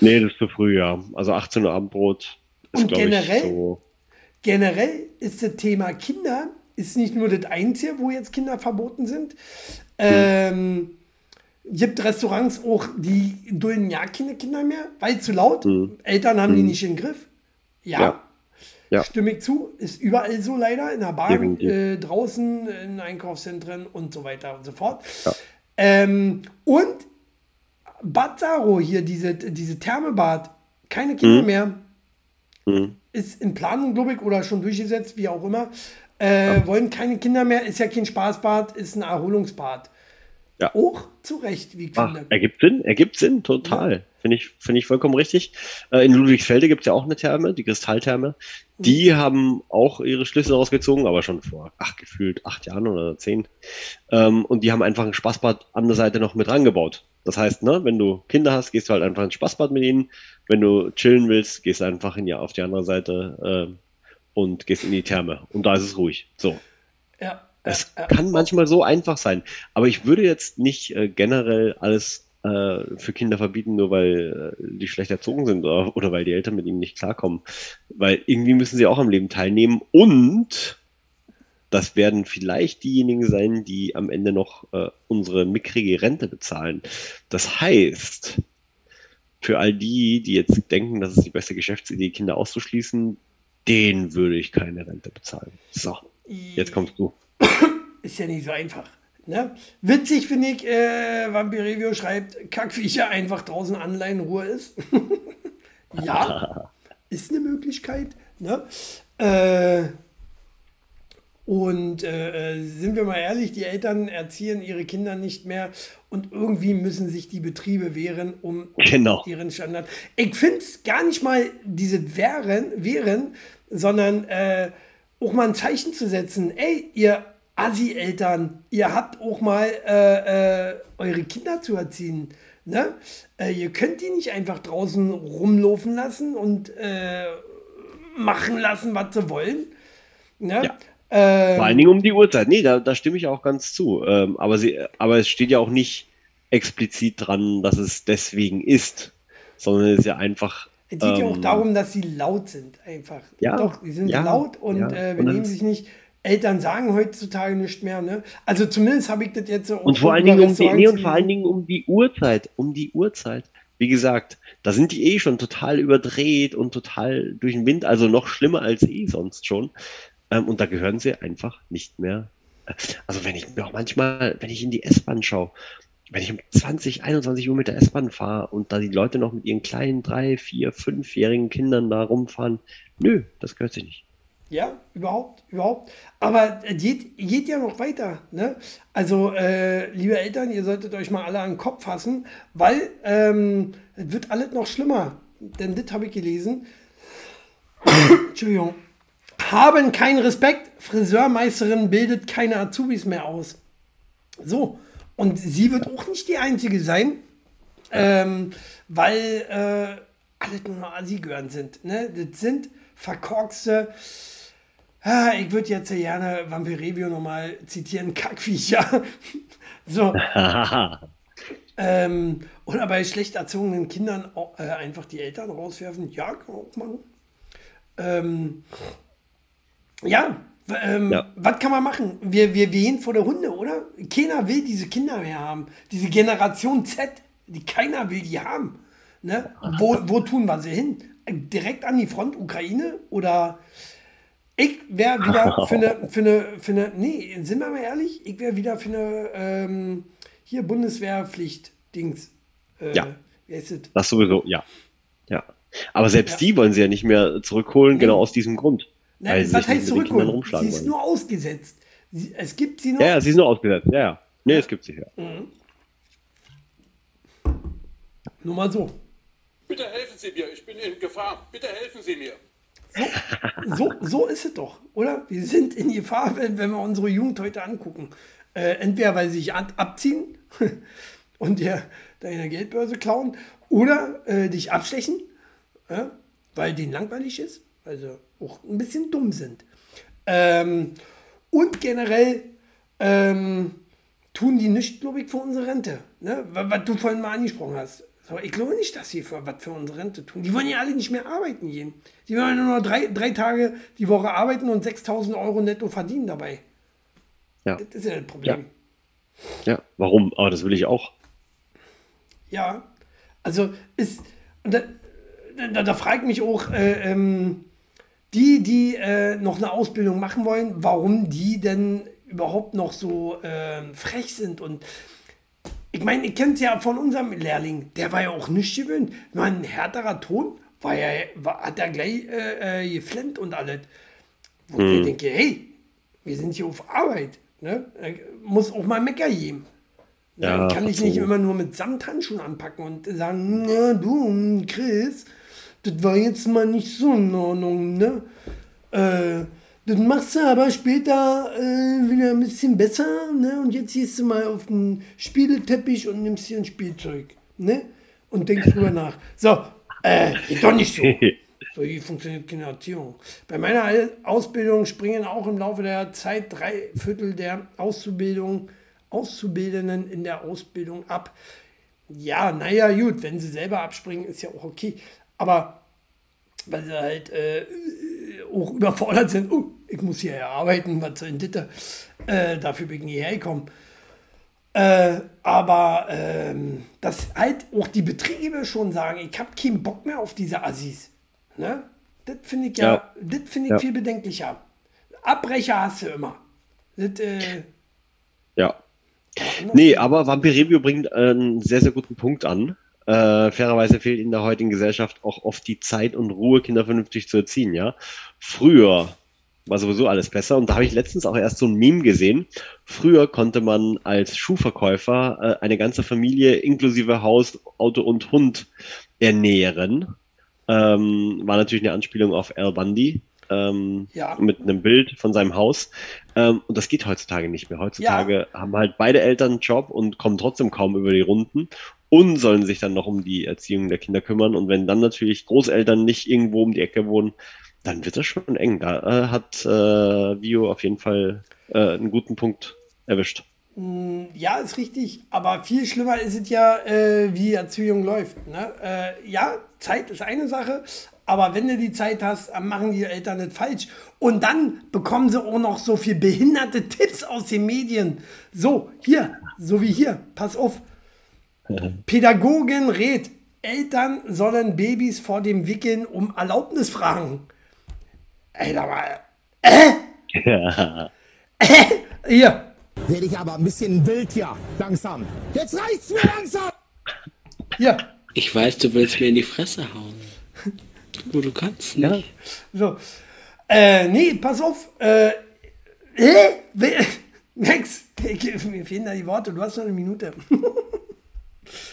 nee, das ist zu früh, ja. Also 18 Uhr Abendbrot ist, glaube ich, generell? so. Generell ist das Thema Kinder ist nicht nur das Einzige, wo jetzt Kinder verboten sind. Ähm, gibt Restaurants auch, die dulden ja keine Kinder mehr, weil zu laut. Eltern haben die nicht im Griff. Ja, Ja. Ja. stimme ich zu. Ist überall so leider, in der Bahn, äh, draußen, in Einkaufszentren und so weiter und so fort. Ähm, und Bad Saro hier, diese, diese Thermebad, keine Kinder mehr Mhm. Ist in Planung, glaube ich, oder schon durchgesetzt, wie auch immer. Äh, Wollen keine Kinder mehr, ist ja kein Spaßbad, ist ein Erholungsbad. Ja. Auch zu Recht, wie ich Ach, finde. ergibt Sinn, ergibt Sinn, total. Finde ich, finde ich vollkommen richtig. Äh, in Ludwigsfelde gibt es ja auch eine Therme, die Kristalltherme. Die haben auch ihre Schlüsse rausgezogen, aber schon vor, ach, gefühlt acht Jahren oder zehn. Ähm, und die haben einfach ein Spaßbad an der Seite noch mit rangebaut. Das heißt, ne, wenn du Kinder hast, gehst du halt einfach ins Spaßbad mit ihnen. Wenn du chillen willst, gehst einfach in, ja, auf die andere Seite ähm, und gehst in die Therme. Und da ist es ruhig. So. Ja, Es ja, ja. kann manchmal so einfach sein. Aber ich würde jetzt nicht äh, generell alles äh, für Kinder verbieten, nur weil äh, die schlecht erzogen sind oder, oder weil die Eltern mit ihnen nicht klarkommen. Weil irgendwie müssen sie auch am Leben teilnehmen und das werden vielleicht diejenigen sein, die am Ende noch äh, unsere mickrige Rente bezahlen. Das heißt, für all die, die jetzt denken, das ist die beste Geschäftsidee, Kinder auszuschließen, denen würde ich keine Rente bezahlen. So, jetzt kommst du. Ist ja nicht so einfach. Ne? Witzig finde ich, äh, Vampirevio schreibt, Kackviecher einfach draußen anleihen, Ruhe ist. ja, ist eine Möglichkeit. Ne? Äh, und äh, äh, sind wir mal ehrlich, die Eltern erziehen ihre Kinder nicht mehr und irgendwie müssen sich die Betriebe wehren, um Genau. ihren Standard. Ich finde es gar nicht mal diese Wehren, wehren sondern äh, auch mal ein Zeichen zu setzen. Ey, ihr Assi-Eltern, ihr habt auch mal äh, äh, eure Kinder zu erziehen. Ne? Äh, ihr könnt die nicht einfach draußen rumlaufen lassen und machen lassen, was sie wollen. Ne? Ja. Ähm, Vor allen Dingen um die Uhrzeit. Nee, da, da stimme ich auch ganz zu. Ähm, aber, sie, aber es steht ja auch nicht explizit dran, dass es deswegen ist, sondern es ist ja einfach. Es geht ja auch ähm, darum, dass sie laut sind, einfach. Ja, Doch, sie sind ja, laut und ja. äh, benehmen sich nicht. Eltern sagen heutzutage nicht mehr, ne? Also zumindest habe ich das jetzt so. Und vor allen Dingen um die, nee, und vor allen. Dingen um die Uhrzeit. Um die Uhrzeit. wie gesagt, da sind die eh schon total überdreht und total durch den Wind, also noch schlimmer als eh sonst schon. Ähm, und da gehören sie einfach nicht mehr. äh, Also wenn ich mir auch manchmal, wenn ich in die S-Bahn schaue, wenn ich um 20, 21 Uhr mit der S-Bahn fahre und da die Leute noch mit ihren kleinen drei, vier, fünfjährigen Kindern da rumfahren, nö, das gehört sich nicht. Ja, überhaupt, überhaupt. Aber es geht, geht ja noch weiter. Ne? Also, äh, liebe Eltern, ihr solltet euch mal alle an den Kopf fassen, weil ähm, es wird alles noch schlimmer. Denn das habe ich gelesen. Entschuldigung. Haben keinen Respekt. Friseurmeisterin bildet keine Azubis mehr aus. So. Und sie wird auch nicht die Einzige sein, ähm, weil äh, alles nur noch Assi-Gören sind. Ne? Das sind verkorkste. Ah, ich würde jetzt gerne Vampirevio nochmal zitieren, Kackviecher. so. ähm, oder bei schlecht erzogenen Kindern auch, äh, einfach die Eltern rauswerfen. Ja, kann man auch machen. Ähm, ja, ähm, Ja. was kann man machen? Wir, wir wehen vor der Hunde, oder? Keiner will diese Kinder mehr haben. Diese Generation Z, die keiner will die haben. Ne? Wo, wo tun wir sie hin? Direkt an die Front Ukraine? Oder ich wäre wieder für eine, für eine, für eine, nee, sind wir mal ehrlich, ich wäre wieder für eine, ähm, hier Bundeswehrpflicht-Dings. Äh, Ja. Das? Sowieso, ja. Ja. Aber selbst Ja. die wollen sie ja nicht mehr zurückholen, genau aus diesem Grund. Na, weil sie was sich heißt nicht mit den Kindern zurückholen? Sie ist wollen. nur ausgesetzt. Sie, es gibt sie noch. Ja, ja, sie ist nur ausgesetzt. Ja, ja. Nee, es gibt sie ja. Nur mal so. Bitte helfen Sie mir, ich bin in Gefahr. Bitte helfen Sie mir. So, so ist es doch, oder? Wir sind in Gefahr, wenn, wenn wir unsere Jugend heute angucken. Äh, entweder weil sie sich ab, abziehen und dir deine Geldbörse klauen oder äh, dich abstechen, äh, weil denen langweilig ist, sie auch ein bisschen dumm sind. Ähm, und generell ähm, tun die nichts, glaube ich, für unsere Rente. Ne? Was, was du vorhin mal angesprochen hast. So, ich glaube nicht, dass sie für was für unsere Rente tun. Die wollen ja alle nicht mehr arbeiten gehen. Die wollen nur noch drei, drei Tage die Woche arbeiten und 6000 Euro netto verdienen dabei. Ja. Das ist ja das Problem. Ja, warum? Aber das will ich auch. Ja, also ist, da, da, da frage ich mich auch, äh, ähm, die, die äh, noch eine Ausbildung machen wollen, warum die denn überhaupt noch so ähm, frech sind. Und ich meine, ihr kennt es ja von unserem Lehrling, der war ja auch nicht gewöhnt. War ein härterer Ton, war ja, war, hat er gleich äh, äh, geflennt und alles. Wo ich mir denke, hey, wir sind hier auf Arbeit. Ne? Da muss auch mal Mecker geben. Ja, Dann kann ich nicht absolut. immer nur mit Samthandschuhen anpacken und sagen, du, Chris, das war jetzt mal nicht so in Ordnung, ne? Äh, das machst du aber später äh, wieder ein bisschen besser, ne? Und jetzt gehst du mal auf den Spieleteppich und nimmst dir ein Spielzeug, ne? Und denkst drüber nach. So, äh, geht doch nicht so. So hier funktioniert keine Erziehung. Bei meiner Ausbildung springen auch im Laufe der Zeit drei Viertel der Auszubildung, Auszubildenden in der Ausbildung ab. Ja, naja, gut, wenn sie selber abspringen, ist ja auch okay. Aber weil sie halt äh, auch überfordert sind, oh, ich muss hier arbeiten, was soll denn das? da? Äh, dafür bin ich hierher gekommen. Äh, aber ähm, dass halt auch die Betriebe schon sagen, ich habe keinen Bock mehr auf diese Assis. Ne? Das finde ich ja, Ja. das finde ich Ja. viel bedenklicher. Abbrecher hast du immer. Das, äh, Ja. Nee, aber Vampirevio bringt einen sehr, sehr guten Punkt an. Äh, fairerweise fehlt in der heutigen Gesellschaft auch oft die Zeit und Ruhe, Kinder vernünftig zu erziehen, ja. Früher war sowieso alles besser und da habe ich letztens auch erst so ein Meme gesehen. Früher konnte man als Schuhverkäufer äh, eine ganze Familie inklusive Haus, Auto und Hund ernähren. Ähm, war natürlich eine Anspielung auf Al Bundy. Ähm, Ja. mit einem Bild von seinem Haus. Ähm, und das geht heutzutage nicht mehr. Heutzutage haben halt beide Eltern einen Job und kommen trotzdem kaum über die Runden und sollen sich dann noch um die Erziehung der Kinder kümmern. Und wenn dann natürlich Großeltern nicht irgendwo um die Ecke wohnen, dann wird das schon eng. Da äh, hat äh, Vio auf jeden Fall äh, einen guten Punkt erwischt. Ja, ist richtig, aber viel schlimmer ist es ja, äh, wie Erziehung läuft. Ne? Äh, ja, Zeit ist eine Sache, aber wenn du die Zeit hast, machen die Eltern nicht falsch. Und dann bekommen sie auch noch so viel behinderte Tipps aus den Medien. So, hier, so wie hier, pass auf. Pädagogin rät, Eltern sollen Babys vor dem Wickeln um Erlaubnis fragen. Ey, da mal. Ja. Hier. Werde ich aber ein bisschen wild hier, langsam. Jetzt reicht's mir langsam! Hier. Ich weiß, du willst mir in die Fresse hauen. Wo du kannst nicht. So. Äh, nee, pass auf. Äh, äh, Max, ich- mir fehlen da die Worte. Du hast noch eine Minute.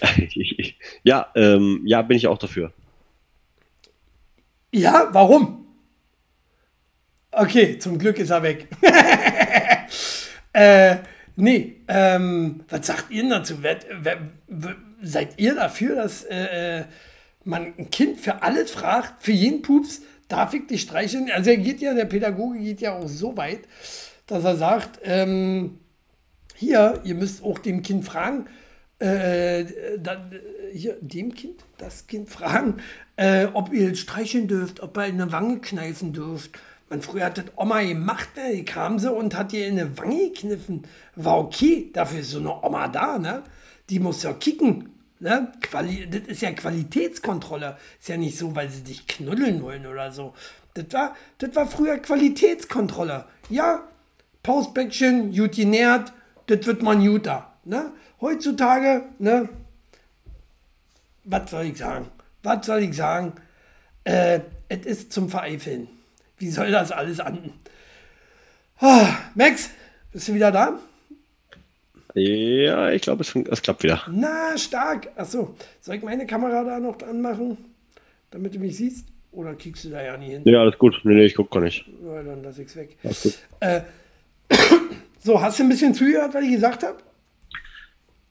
ja, ähm, ja, bin ich auch dafür. Ja, warum? Okay, zum Glück ist er weg. äh, nee, ähm, was sagt ihr dazu? Seid ihr dafür, dass äh, äh, man ein Kind für alles fragt, für jeden Pups, darf ich dich streicheln? Also er geht ja, der Pädagoge geht ja auch so weit, dass er sagt, ähm, hier, ihr müsst auch dem Kind fragen, äh, dann, äh, hier, dem Kind, das Kind fragen, äh, ob ihr streicheln dürft, ob ihr in eine Wange kneifen dürft. Man früher hat das Oma gemacht, ne? die kam sie und hat ihr in eine Wange gekniffen. War okay, dafür ist so eine Oma da, ne? Die muss ja kicken. Ne? Quali das ist ja Qualitätskontrolle. Ist ja nicht so, weil sie dich knuddeln wollen oder so. Das war, das war früher Qualitätskontrolle. Ja, Pausbäckchen, gut genährt, das wird man guter. Ne? Heutzutage, ne? Was soll ich sagen? Was soll ich sagen? Äh, es ist zum Vereifeln. Wie soll das alles anden? Ah, Max, bist du wieder da? Ja, ich glaube, es, es klappt wieder. Na, stark. Achso, soll ich meine Kamera da noch anmachen, damit du mich siehst? Oder kriegst du da ja nie hin? Ja, alles gut. Nee, nee, ich gucke gar nicht. Ja, dann lass ich's weg. Äh, so, hast du ein bisschen zugehört, was ich gesagt habe?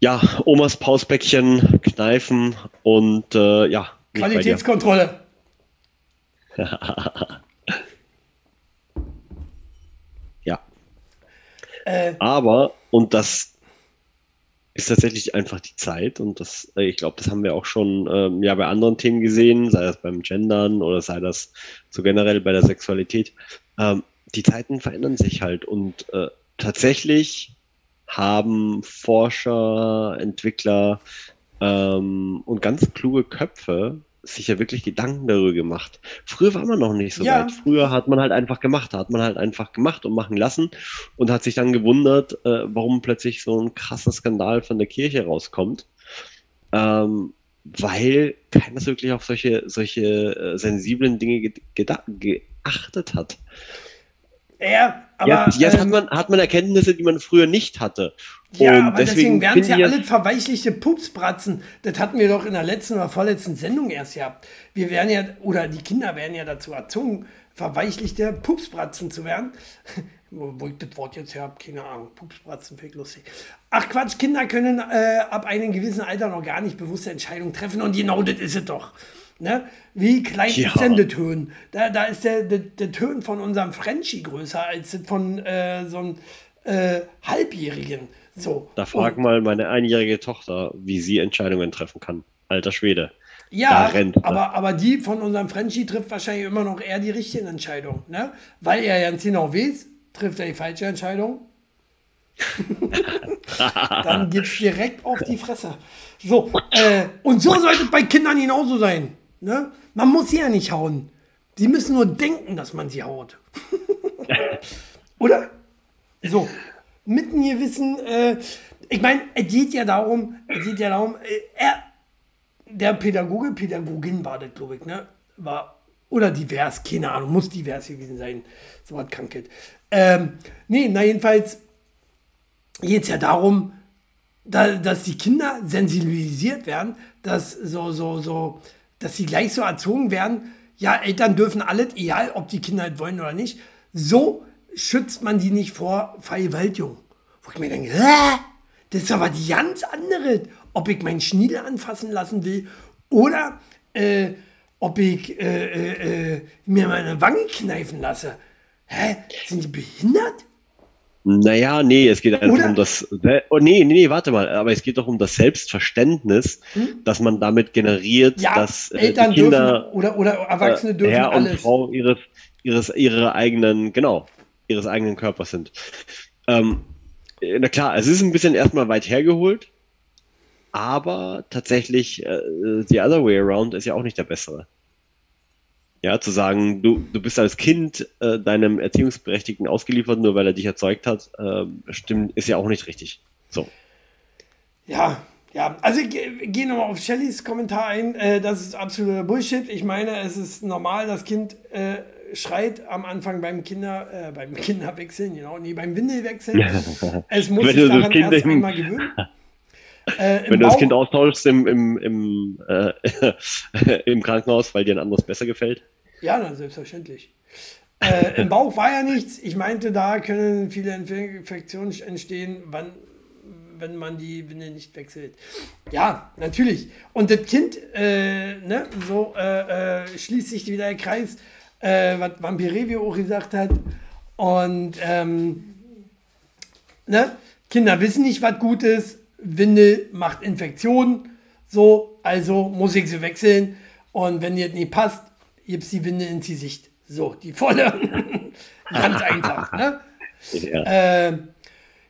Ja, Omas Pausbäckchen, Kneifen und äh, ja. Qualitätskontrolle. Ja. Äh, Aber, und das ist tatsächlich einfach die Zeit und das, äh, ich glaube, das haben wir auch schon ähm, ja bei anderen Themen gesehen, sei das beim Gendern oder sei das so generell bei der Sexualität. Ähm, die Zeiten verändern sich halt und äh, tatsächlich haben Forscher, Entwickler ähm, und ganz kluge Köpfe sich ja wirklich Gedanken darüber gemacht. Früher war man noch nicht so Ja. weit. Früher hat man halt einfach gemacht, da hat man halt einfach gemacht und machen lassen und hat sich dann gewundert, äh, warum plötzlich so ein krasser Skandal von der Kirche rauskommt. Ähm, weil keiner so wirklich auf solche, solche äh, sensiblen Dinge ge geda- geachtet hat. Ja, aber. jetzt jetzt ähm, hat, man, hat man Erkenntnisse, die man früher nicht hatte. Ja, und aber deswegen, werden es ja alle verweichlichte Pupsbratzen. Das hatten wir doch in der letzten oder vorletzten Sendung erst gehabt. Wir werden ja, oder die Kinder werden ja dazu erzogen, verweichlichte Pupsbratzen zu werden. Wo ich das Wort jetzt her habe, keine Ahnung. Pupsbratzen ich lustig. Ach Quatsch, Kinder können äh, ab einem gewissen Alter noch gar nicht bewusste Entscheidungen treffen und genau das ist es doch. Ne? Wie klein Ja. ist denn der Tön? Da, da ist der, der, der Tön von unserem Frenchie größer als von äh, so einem äh, Halbjährigen. So. Da frag mal meine einjährige Tochter, wie sie Entscheidungen treffen kann. Alter Schwede. Ja, er. aber, aber die von unserem Frenchie trifft wahrscheinlich immer noch eher die richtigen Entscheidungen, ne? Weil er ganz genau weiß, trifft er die falsche Entscheidung. Dann gibt's direkt auf die Fresse. So, äh, und so sollte es bei Kindern genauso sein. Ne? Man muss sie ja nicht hauen. Sie müssen nur denken, dass man sie haut. Oder? So, mit einem gewissen, äh, ich meine, es geht ja darum, es geht ja darum, äh, er, der Pädagoge, Pädagogin war das, glaube ich, ne? War, oder divers, keine Ahnung, muss divers gewesen sein. So was Krankheit. Ähm, nee, na jedenfalls geht es ja darum, da, dass die Kinder sensibilisiert werden, dass so, so, so, dass sie gleich so erzogen werden, ja, Eltern dürfen alles, egal ob die Kinder es wollen oder nicht, so schützt man die nicht vor Vergewaltigung. Wo ich mir denke, Hä? das ist aber die ganz andere, ob ich meinen Schniedel anfassen lassen will oder äh, ob ich äh, äh, äh, mir meine Wange kneifen lasse. Hä? Sind die behindert? Naja, nee, es geht einfach Oder? um das. Oh, nee, nee, nee, warte mal. Aber es geht doch um das Selbstverständnis, dass man damit generiert, Hm? Ja, dass äh, Eltern Kinder dürfen oder, oder Erwachsene äh, dürfen Herr und alles. Frau ihres, ihres, ihrer eigenen, genau, ihres eigenen Körpers sind. Ähm, äh, na klar, es ist ein bisschen erstmal weit hergeholt, aber tatsächlich, äh, the other way around ist ja auch nicht der bessere. Ja, zu sagen, du, du bist als Kind äh, deinem Erziehungsberechtigten ausgeliefert, nur weil er dich erzeugt hat, äh, stimmt, ist ja auch nicht richtig. So. Ja, ja, also gehe nochmal auf Shellys Kommentar ein. Äh, das ist absoluter Bullshit. Ich meine, es ist normal, das Kind äh, schreit am Anfang beim Kinder, äh, beim Kinderwechseln, genau, nee, beim Windelwechseln. es muss Wenn sich das daran Kind erst im- einmal gewöhnen. Äh, Wenn du das Bauch- Kind austauschst im, im, im, äh, im Krankenhaus, weil dir ein anderes besser gefällt. Ja, na, selbstverständlich. Äh, Im Bauch war ja nichts. Ich meinte, da können viele Inf- Infektionen entstehen, wann, wenn man die Windel nicht wechselt. Ja, natürlich. Und das Kind, äh, ne, so äh, äh, schließt sich wieder der Kreis, äh, was Vampirevio auch gesagt hat. Und ähm, ne, Kinder wissen nicht, was gut ist. Windel macht Infektionen. So, also muss ich sie wechseln. Und wenn das nicht passt, gibt's die Winde ins Gesicht. So, die volle. Ganz einfach, ne? Ja. Äh,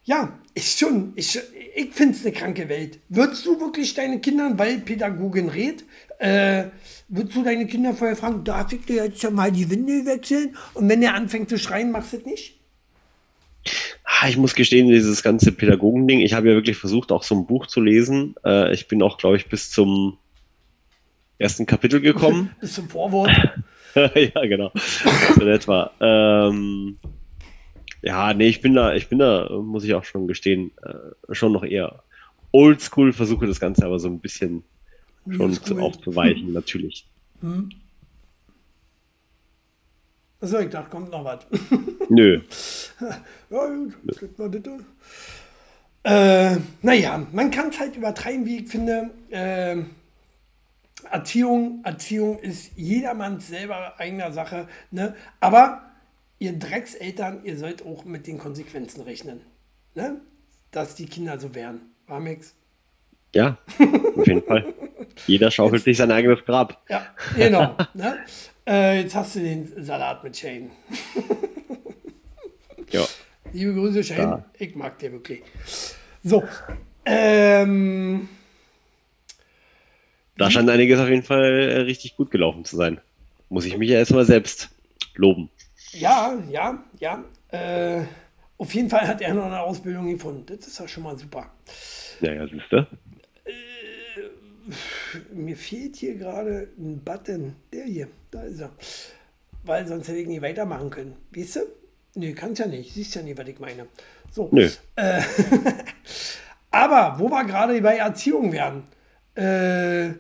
ja, ist schon, ist, ich finde es eine kranke Welt. Würdest du wirklich deine Kinder, weil Pädagogin redet, äh, würdest du deine Kinder vorher fragen, darf ich dir jetzt schon mal die Windel wechseln? Und wenn er anfängt zu schreien, machst du es nicht? Ich muss gestehen, dieses ganze Pädagogending, ich habe ja wirklich versucht, auch so ein Buch zu lesen. Äh, ich bin auch, glaube ich, bis zum ersten Kapitel gekommen. Bis zum Vorwort. ja, genau. So in etwa. Ähm, ja, nee, ich bin da, ich bin da, muss ich auch schon gestehen, äh, schon noch eher oldschool, versuche das Ganze aber so ein bisschen schon zu, aufzuweichen, natürlich. Achso, ich dachte, kommt noch was. Nö. Ja, gut, man das. Äh, naja, man kann es halt übertreiben, wie ich finde. Äh, Erziehung, Erziehung ist jedermanns selber eigener Sache. Ne? Aber ihr Dreckseltern, ihr sollt auch mit den Konsequenzen rechnen. Ne? Dass die Kinder so wären. War nix. Ja, auf jeden Fall. Jeder schaufelt sich sein eigenes Grab. Ja, genau. ne? äh, jetzt hast du den Salat mit Shane. Ja. Liebe Grüße, Shane. Ja. Ich mag dir wirklich. So. Ähm, Da scheint einiges auf jeden Fall äh, richtig gut gelaufen zu sein. Muss ich mich ja erstmal selbst loben. ja, ja, ja. Äh, auf jeden Fall hat er noch eine Ausbildung gefunden. Das ist ja schon mal super. Naja, siehst du? Mir fehlt hier gerade ein Button. Der hier, da ist er. Weil sonst hätte ich nicht weitermachen können. Weißt du? Nee, kannst ja nicht. Siehst ja nicht, was ich meine. So. Nö. Aber wo wir gerade bei Erziehung werden, äh,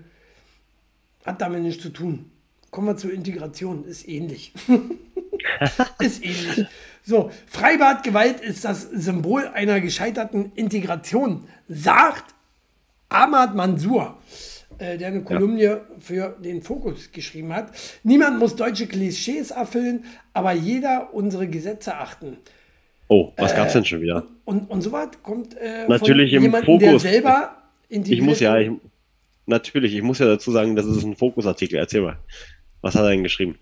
hat damit nichts zu tun. Kommen wir zur Integration, ist ähnlich. ist ähnlich. So, Freibadgewalt ist das Symbol einer gescheiterten Integration, sagt Ahmad Mansour, äh, der eine Kolumne für den Fokus geschrieben hat. Niemand muss deutsche Klischees erfüllen, aber jeder unsere Gesetze achten. Oh, was gab's denn schon wieder? Und, und so was kommt äh, Natürlich von im jemandem, der Fokus. selber Ich integriert muss ja, ich, natürlich, ich muss ja dazu sagen, das ist ein Fokusartikel. Erzähl mal. Was hat er denn geschrieben?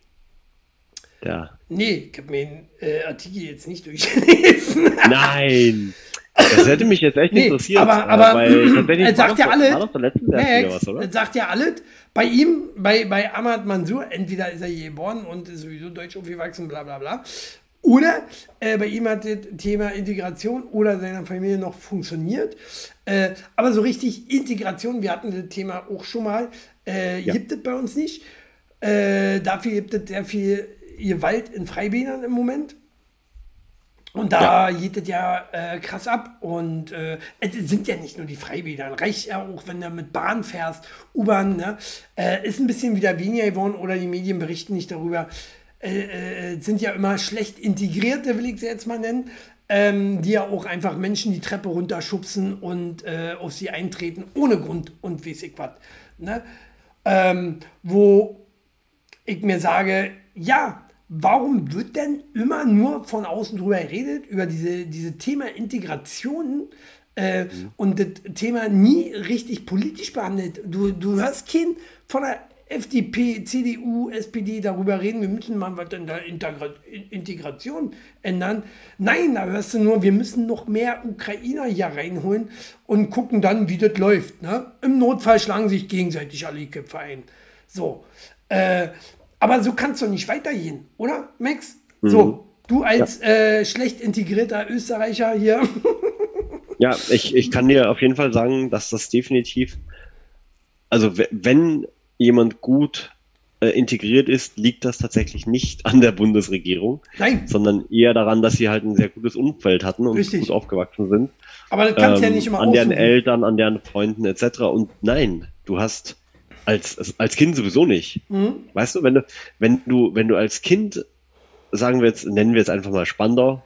Ja. Nee, ich habe mir den äh, Artikel jetzt nicht durchgelesen. Nein! Das hätte mich jetzt echt Nee, interessiert. aber, äh, aber weil tatsächlich er sagt ja alle, was, sagt ja alles. Bei ihm, bei, bei Ahmad Mansour, entweder ist er hier geboren und ist sowieso deutsch aufgewachsen, bla bla bla. Oder äh, bei ihm hat das Thema Integration oder seiner Familie noch funktioniert. Äh, aber so richtig Integration, wir hatten das Thema auch schon mal, äh, Ja. gibt es bei uns nicht. Äh, dafür gibt es sehr viel Gewalt in Freibädern im Moment. Und da geht es ja äh, krass ab. Und äh, es sind ja nicht nur die Freibäder. Reicht ja auch, wenn du mit Bahn fährst, U-Bahn. Ne? Äh, ist ein bisschen wieder weniger geworden oder die Medien berichten nicht darüber. Äh, äh, sind ja immer schlecht integrierte, will ich sie jetzt mal nennen. Ähm, die ja auch einfach Menschen die Treppe runterschubsen und äh, auf sie eintreten, ohne Grund und weiß ich was. Ne? Ähm, wo ich mir sage, ja, warum wird denn immer nur von außen drüber geredet, über diese, diese Thema Integration äh, und das Thema nie richtig politisch behandelt? Du, du hörst keinen von der FDP, CDU, SPD darüber reden, wir müssen mal was in der Integra Integration ändern. Nein, da hörst du nur, wir müssen noch mehr Ukrainer hier reinholen und gucken dann, wie das läuft. Ne? Im Notfall schlagen sich gegenseitig alle Köpfe ein. So. Äh, aber so kannst du nicht weitergehen, oder, Max? Mhm. So, du als äh, schlecht integrierter Österreicher hier. Ja, ich, ich kann dir auf jeden Fall sagen, dass das definitiv, also we- wenn jemand gut äh, integriert ist, liegt das tatsächlich nicht an der Bundesregierung, Nein, sondern eher daran, dass sie halt ein sehr gutes Umfeld hatten und Richtig. gut aufgewachsen sind. aber das kannst du ja Ähm, nicht immer an deren aussuchen. Eltern, an deren Freunden etc. Und nein, du hast als, als Kind sowieso nicht. Mhm. Weißt du, wenn du, wenn du, wenn du als Kind, sagen wir jetzt, nennen wir jetzt einfach mal Spandau,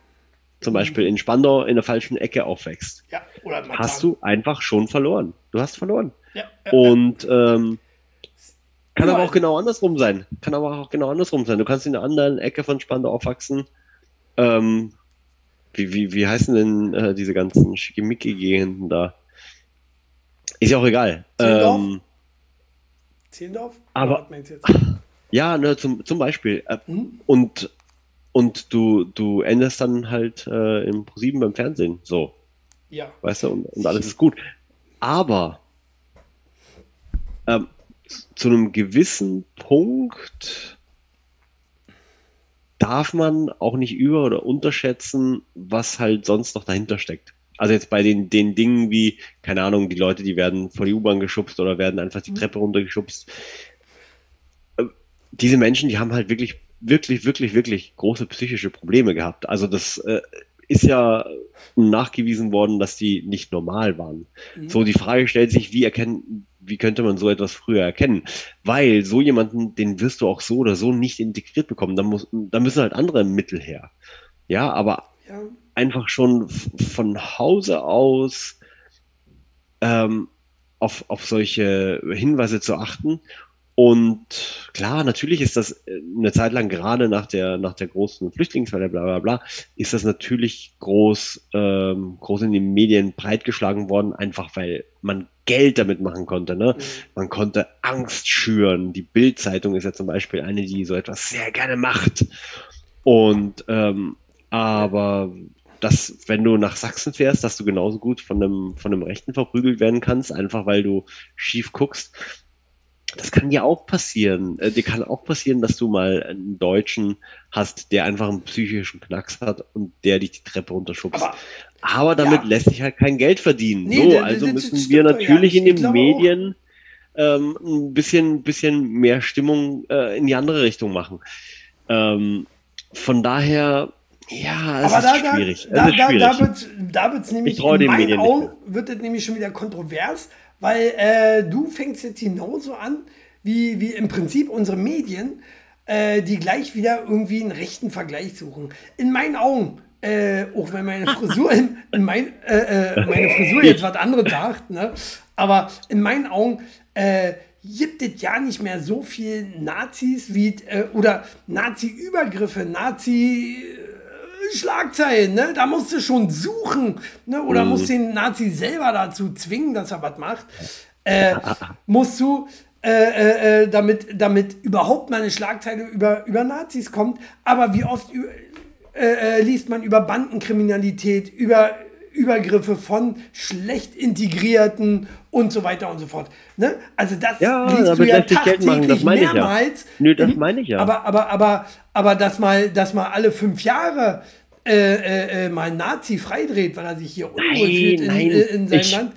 zum Mhm. Beispiel in Spandau in der falschen Ecke aufwächst, Ja, hast du einfach schon verloren. Du hast verloren. Ja, ja, Und ähm, kann aber auch genau andersrum sein. Kann aber auch genau andersrum sein. Du kannst in einer anderen Ecke von Spandau aufwachsen. Ähm, wie, wie, wie heißen denn äh, diese ganzen Schickimicki-Gegenden da? Ist ja auch egal. Zehlendorf? Ähm, Zehlendorf? aber- ja, ne, zum, zum Beispiel. Äh, Hm? und und du, du endest dann halt äh, im ProSieben beim Fernsehen. So, Ja. weißt du, und, und alles ist gut. Aber ähm, zu einem gewissen Punkt darf man auch nicht über- oder unterschätzen, was halt sonst noch dahinter steckt. Also jetzt bei den, den Dingen wie, keine Ahnung, die Leute, die werden vor die U-Bahn geschubst oder werden einfach die Treppe runtergeschubst. Äh, Diese Menschen, die haben halt wirklich, wirklich, wirklich, wirklich große psychische Probleme gehabt. Also das äh, ist ja nachgewiesen worden, dass die nicht normal waren. So, die Frage stellt sich, wie erkennen, wie könnte man so etwas früher erkennen? Weil so jemanden, den wirst du auch so oder so nicht integriert bekommen. Da, muss, da müssen halt andere Mittel her. Ja, aber ja. einfach schon von Hause aus ähm, auf, auf solche Hinweise zu achten. Und klar, natürlich ist das äh, eine Zeit lang gerade nach der, nach der großen Flüchtlingswelle, bla bla bla, ist das natürlich groß, ähm, groß in den Medien breitgeschlagen worden, einfach weil man Geld damit machen konnte. Ne? Man konnte Angst schüren. Die Bild-Zeitung ist ja zum Beispiel eine, die so etwas sehr gerne macht. Und ähm, aber dass, wenn du nach Sachsen fährst, dass du genauso gut von einem, von einem Rechten verprügelt werden kannst, einfach weil du schief guckst. Das kann ja auch passieren. Äh, dir kann auch passieren, dass du mal einen Deutschen hast, der einfach einen psychischen Knacks hat und der dich die Treppe runterschubst. Aber- Aber, damit Ja. lässt sich halt kein Geld verdienen. Nee, so, also müssen wir ja natürlich nicht. in den. Medien ähm, ein bisschen, bisschen mehr Stimmung äh, in die andere Richtung machen. Ähm, von daher, ja, es Aber ist da, schwierig. da, es ist da, schwierig. da wird da wird's nämlich Ich traue in den meinen Augen wird es nämlich schon wieder kontrovers, weil äh, du fängst jetzt genauso an, wie, wie im Prinzip unsere Medien, äh, die gleich wieder irgendwie einen rechten Vergleich suchen. In meinen Augen, äh, auch wenn meine Frisur, in, in mein, äh, äh, meine Frisur jetzt was anderes sagt, ne? aber in meinen Augen äh, gibt es ja nicht mehr so viel Nazis wie, äh, oder Nazi-Übergriffe, Nazi... Schlagzeilen, ne? Da musst du schon suchen, ne? Oder Mhm. musst den Nazi selber dazu zwingen, dass er was macht. Äh, musst du, äh, äh, äh, damit, damit überhaupt mal eine Schlagzeile über, über Nazis kommt. Aber wie oft äh, äh, liest man über Bandenkriminalität, über Übergriffe von schlecht integrierten und so weiter und so fort. Ne? Also das Ja, liest du ja tagtäglich ich ja. mehrmals. Nö, das In- meine ich ja. Aber, aber, aber, aber dass mal, dass mal alle fünf Jahre äh, äh, äh, mal ein Nazi freidreht, weil er sich hier unwohl fühlt in, nein, äh, in seinem ich- Land.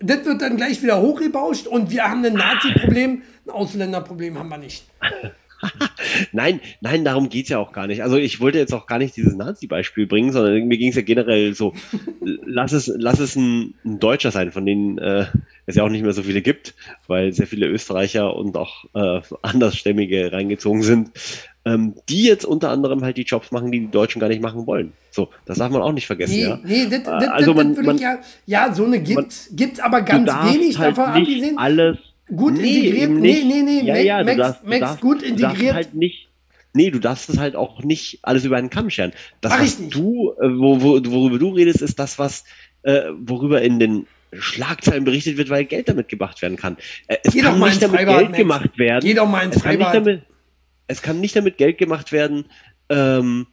Das wird dann gleich wieder hochgebauscht und wir haben ein Nazi-Problem, ein Ausländerproblem haben wir nicht. Nein, nein, darum geht's ja auch gar nicht. Also ich wollte jetzt auch gar nicht dieses Nazi-Beispiel bringen, sondern mir ging es ja generell so, lass es, lass es ein, ein Deutscher sein, von denen äh, es ja auch nicht mehr so viele gibt, weil sehr viele Österreicher und auch äh, Andersstämmige reingezogen sind, ähm, die jetzt unter anderem halt die Jobs machen, die die Deutschen gar nicht machen wollen. So, das darf man auch nicht vergessen, Nee, ja. nee, das, das, also das, man- man- ja, ja, so eine gibt's, gibt's aber ganz wenig halt davon abgesehen. alles Gut Nee, integriert, nee, nee, nee, ja, Max, ja, du Max, darfst, Max darfst, gut integriert. halt nicht, nee, du darfst es halt auch nicht alles über einen Kamm scheren. Das, Mach was du, äh, wo, wo, worüber du redest, ist das, was, äh, worüber in den Schlagzeilen berichtet wird, weil Geld damit gemacht werden kann. Äh, Es Geh kann mal nicht damit Freibad, Geld Max. gemacht werden. Geh doch mal ins es kann, nicht damit, es kann nicht damit Geld gemacht werden, ähm,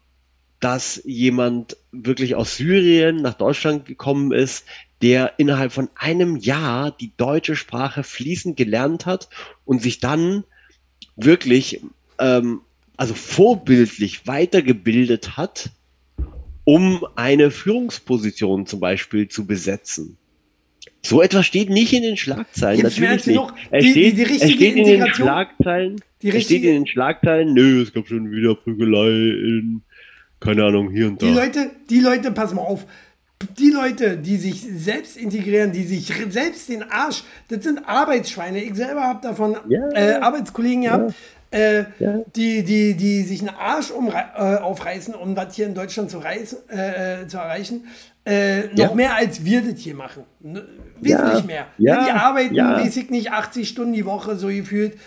dass jemand wirklich aus Syrien nach Deutschland gekommen ist, der innerhalb von einem Jahr die deutsche Sprache fließend gelernt hat und sich dann wirklich, ähm, also vorbildlich weitergebildet hat, um eine Führungsposition zum Beispiel zu besetzen. So etwas steht nicht in den Schlagzeilen, Gibt's natürlich nicht. genug. Es Die- steht, die- die richtige steht in den Schlagzeilen, Die es steht richtige- in den Schlagzeilen, nö, es gab schon wieder Prügelei in, keine Ahnung, hier und da. Die Leute, die Leute, pass mal auf, die Leute, die sich selbst integrieren, die sich selbst den Arsch, das sind Arbeitsschweine. Ich selber habe davon Ja. äh, Arbeitskollegen gehabt, äh, Ja. die, die, die sich einen Arsch umrei- äh, aufreißen, um das hier in Deutschland zu, reißen, äh, äh, zu erreichen. Äh, noch Ja. mehr als wir das hier machen. Ne? Wesentlich Ja. mehr. Ja. die arbeiten, Ja. ich nicht, 80 Stunden die Woche so gefühlt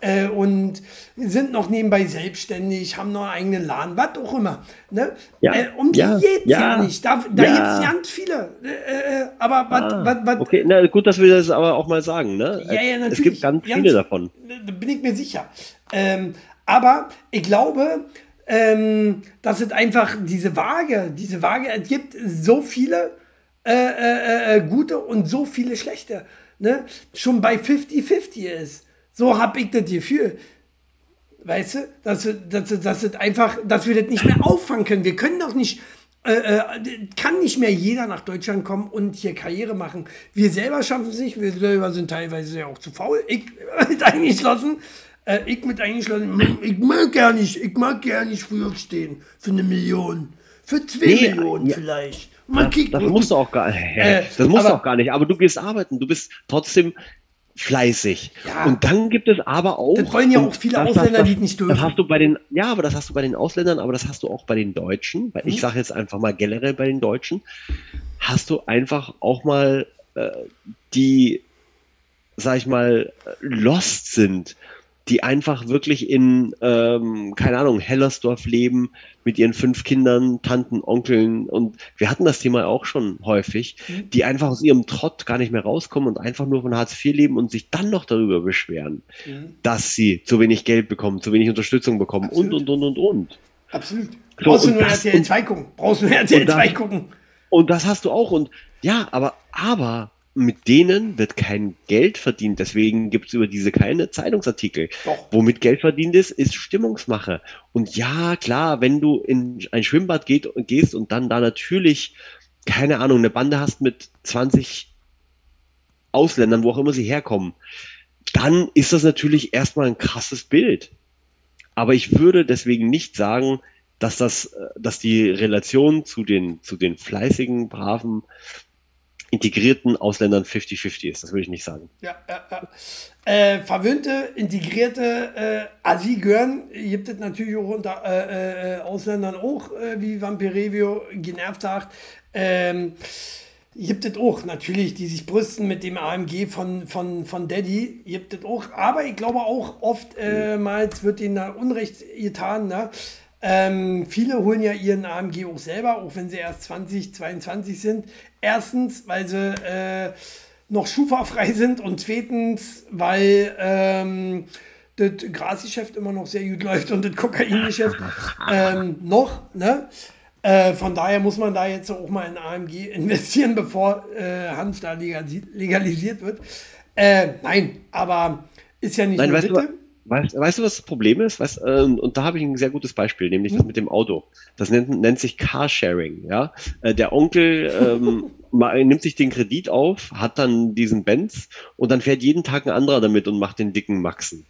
äh, und sind noch nebenbei selbstständig, haben noch einen eigenen Laden, was auch immer. Ne? Ja. Äh, um die Ja. geht's ja, nicht. Da, da gibt es ganz viele. Äh, äh, aber was, Ah, was, was, okay, na gut, dass wir das aber auch mal sagen. Ne? Es gibt ganz Ganz- viele davon. da bin ich mir sicher. Ähm, aber ich glaube, ähm, dass es einfach diese Waage, diese Waage, es gibt so viele äh, äh, äh, gute und so viele schlechte. Ne? Schon bei 50-50 ist. So habe ich das Gefühl. Weißt du, dass, dass, dass, es einfach, dass wir das nicht mehr auffangen können. Wir können doch nicht, äh, äh, kann nicht mehr jeder nach Deutschland kommen und hier Karriere machen. Wir selber schaffen es nicht, wir selber sind teilweise ja auch zu faul. Ich mit eingeschlossen. Äh, ich mit eingeschlossen. Ich mag gar nicht, ich mag gar nicht früher stehen für eine Million. Für zwei Nee, Millionen ja. vielleicht. Mal Das, kicken. das musst du auch gar nicht. Äh, das musst du aber- auch gar nicht. Aber du gehst arbeiten. Du bist trotzdem fleißig. Ja. Und dann gibt es aber auch. Das wollen ja auch viele das- Ausländer, das, die nicht Das dürfen. hast du bei den, ja, aber das hast du bei den Ausländern, aber das hast du auch bei den Deutschen. Weil Mhm. ich sage jetzt einfach mal generell bei den Deutschen, hast du einfach auch mal äh, die, sag ich mal, lost sind, die einfach wirklich in, ähm, keine Ahnung, Hellersdorf leben, mit ihren fünf Kindern, Tanten, Onkeln und wir hatten das Thema auch schon häufig, Mhm. die einfach aus ihrem Trott gar nicht mehr rauskommen und einfach nur von Hartz IV leben und sich dann noch darüber beschweren, Mhm. dass sie zu wenig Geld bekommen, zu wenig Unterstützung bekommen Absolut. und, und, und, und, und. Absolut. So, Brauchst du und nur RTL und- 2 gucken. Brauchst du nur RTL und das- 2 gucken. Und das hast du auch. Und ja, aber, aber mit denen wird kein Geld verdient. Deswegen gibt es über diese keine Zeitungsartikel. Doch. Womit Geld verdient ist, ist Stimmungsmache. Und ja, klar, wenn du in ein Schwimmbad geht, gehst und dann da natürlich, keine Ahnung, eine Bande hast mit 20 Ausländern, wo auch immer sie herkommen, dann ist das natürlich erstmal ein krasses Bild. Aber ich würde deswegen nicht sagen, dass das, äh, dass die Relation zu den, zu den fleißigen, braven, integrierten Ausländern 50-50 ist. Das würde ich nicht sagen. Ja, ja, ja. Äh, verwöhnte, integrierte äh, Assi-Gören gibt es natürlich auch unter äh, äh, Ausländern auch, äh, wie Vampirevio genervt sagt. Ähm, gibt es auch natürlich, die sich brüsten mit dem AMG von, von, von Daddy, gibt es auch. Aber ich glaube auch oftmals wird ihnen da Unrecht getan. Ne? Ähm, viele holen ja ihren AMG auch selber, auch wenn sie erst 20, 22 sind. Erstens, weil sie äh, noch schufa-frei sind und zweitens, weil ähm, das Grasgeschäft immer noch sehr gut läuft und das Kokaingeschäft ähm, noch. Ne? Äh, von daher muss man da jetzt auch mal in AMG investieren, bevor äh, Hanf da legalisi- legalisiert wird. Äh, nein, aber ist ja nicht Nein, nur bitte. Weißt, weißt du, was das Problem ist? Weißt, äh, und da habe ich ein sehr gutes Beispiel, nämlich das mit dem Auto. Das nennt, nennt sich Carsharing. Ja? Äh, der Onkel ähm, ma- nimmt sich den Kredit auf, hat dann diesen Benz und dann fährt jeden Tag ein anderer damit und macht den dicken Maxen.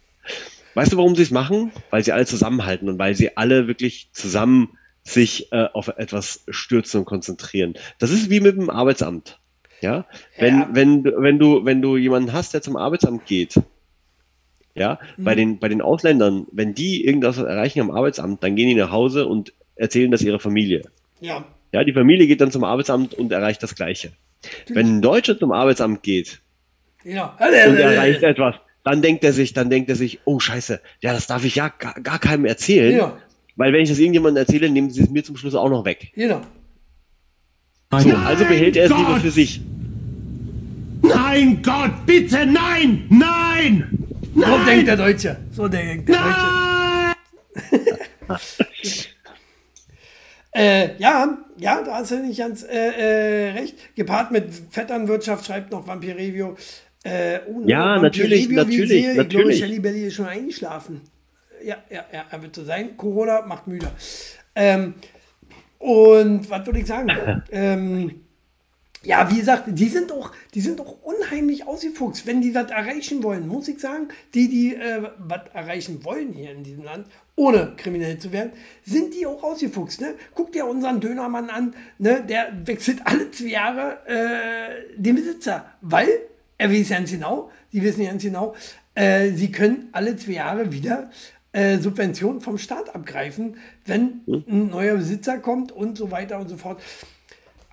Weißt du, warum sie es machen? Weil sie alle zusammenhalten und weil sie alle wirklich zusammen sich äh, auf etwas stürzen und konzentrieren. Das ist wie mit dem Arbeitsamt. Ja, wenn, Ja. wenn, wenn du, wenn du jemanden hast, der zum Arbeitsamt geht, ja, Mhm. bei den, bei den Ausländern, wenn die irgendwas erreichen am Arbeitsamt, dann gehen die nach Hause und erzählen das ihrer Familie. Ja, Ja, die Familie geht dann zum Arbeitsamt und erreicht das Gleiche. Wenn ein Deutscher zum Arbeitsamt geht genau. und erreicht etwas, dann denkt er sich, dann denkt er sich, oh Scheiße, ja, das darf ich ja gar, gar keinem erzählen, Ja. weil wenn ich das irgendjemandem erzähle, nehmen sie es mir zum Schluss auch noch weg. Genau. So, also behält er es lieber für sich. Mein Gott, bitte nein! Nein! So denkt Nein! der Deutsche. So denkt der Deutsche. Nein! Äh, ja, ja, da hast du nicht ganz äh, äh, recht. Gepaart mit Vetternwirtschaft schreibt noch Vampirevio. Äh, oh, ne, Ja, natürlich, ich natürlich, sehe, Ich glaube, natürlich. Shelly Belly ist schon eingeschlafen. Ja, ja, ja, er wird so sein. Corona macht müde. Ähm, und was würde ich sagen? ähm, ja, wie gesagt, die sind doch, die sind doch unheimlich ausgefuchst, wenn die was erreichen wollen, muss ich sagen. Die, die äh, was erreichen wollen hier in diesem Land, ohne kriminell zu werden, sind die auch ausgefuchst. Ne? Guck dir unseren Dönermann an, ne? der wechselt alle zwei Jahre äh, den Besitzer, weil er weiß ganz genau, die wissen ganz genau, äh, sie können alle zwei Jahre wieder äh, Subventionen vom Staat abgreifen, wenn ein neuer Besitzer kommt und so weiter und so fort.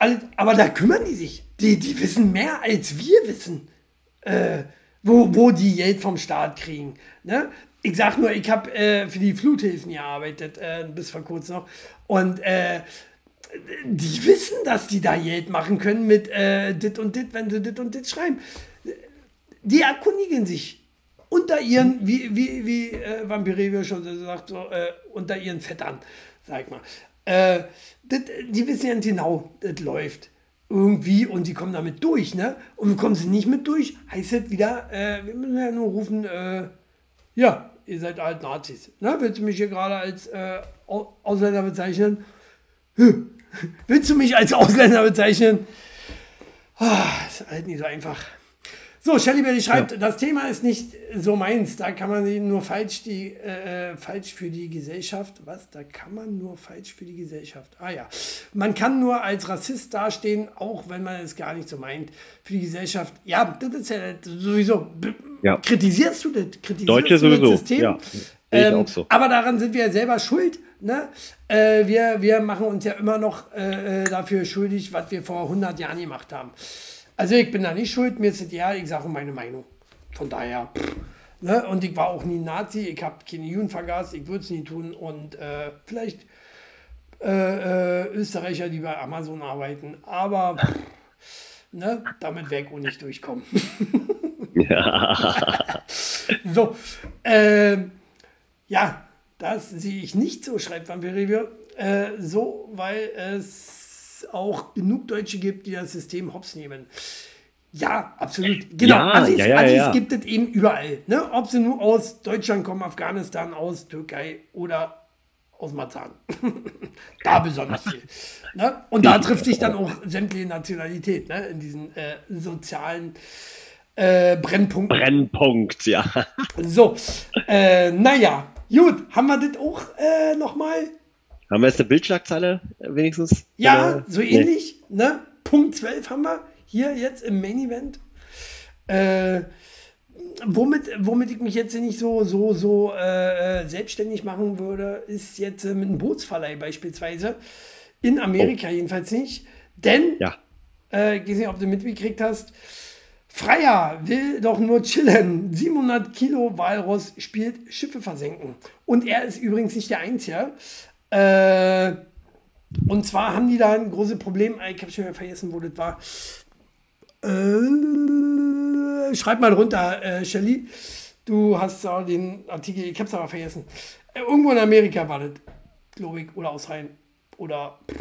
Alles, aber da kümmern die sich. Die, die wissen mehr, als wir wissen, äh, wo, wo die Geld vom Staat kriegen. Ne? Ich sag nur, ich habe äh, für die Fluthilfen gearbeitet, äh, bis vor kurzem noch. Und äh, die wissen, dass die da Geld machen können mit äh, dit und dit, wenn sie dit und dit schreiben. Die erkundigen sich unter ihren, wie, wie, wie äh, Vampirevio schon sagt, so, äh, unter ihren Vettern, sag ich mal. Das, die wissen ja genau, das läuft irgendwie und die kommen damit durch, ne? Und kommen sie nicht mit durch, heißt es wieder, äh, wir müssen ja nur rufen, äh, ja, ihr seid halt Nazis. Ne? Willst du mich hier gerade als äh, Au- Ausländer bezeichnen? Willst du mich als Ausländer bezeichnen? Ah, ist halt nicht so einfach. So, Shelly Belly schreibt, das Thema ist nicht so meins. Da kann man nur falsch, die, äh, falsch für die Gesellschaft. Was? Da kann man nur falsch für die Gesellschaft. Ah ja. Man kann nur als Rassist dastehen, auch wenn man es gar nicht so meint. Für die Gesellschaft. Ja, das ist ja sowieso. Ja. Kritisierst du das? Kritisierst Deutsche du das sowieso, System? ja. Ähm, auch so. Aber daran sind wir ja selber schuld. Ne? Äh, wir, wir machen uns ja immer noch äh, äh, dafür schuldig, was wir vor 100 Jahren gemacht haben. Also ich bin da nicht schuld, mir ist es ja, ich sage meine Meinung. Von daher, pff, ne? und ich war auch nie Nazi, ich habe keine Juden vergast, ich würde es nie tun und äh, vielleicht äh, äh, Österreicher, die bei Amazon arbeiten, aber pff, ne? damit ich auch nicht durchkommen. So, ähm, ja, das sehe ich nicht so, schreibt Vampirevio. Äh, so, weil es auch genug Deutsche gibt, die das System hops nehmen. Ja, absolut. Genau, Ja, Assis, ja, ja, Assis ja. gibt es eben überall. Ne? Ob sie nur aus Deutschland kommen, Afghanistan, aus Türkei oder aus Marzahn. da besonders viel. Ne? Und da trifft sich dann auch sämtliche Nationalität ne? in diesen äh, sozialen äh, Brennpunkten. Brennpunkt, ja. So, äh, naja, gut, haben wir das auch äh, nochmal? Haben wir jetzt eine Bildschlagzeile wenigstens? Ja, Äh, so nee. ähnlich, ne? Punkt 12 haben wir hier jetzt im Main Event. Äh, womit, womit ich mich jetzt nicht so, so, so äh, äh, selbstständig machen würde, ist jetzt äh, mit einem Bootsverleih beispielsweise. In Amerika jedenfalls nicht. Denn Ja. äh, ich weiß nicht, ob du mitgekriegt hast. Freier will doch nur chillen. 700 Kilo Walross spielt Schiffe versenken. Und er ist übrigens nicht der Einzige. Äh, und zwar haben die da ein großes Problem. Ich habe schon wieder vergessen, wo das war. Äh, schreib mal runter, äh, Shelly. Du hast auch den Artikel, ich hab's aber vergessen. Äh, irgendwo in Amerika war das, glaube ich, oder Australien. Oder pff,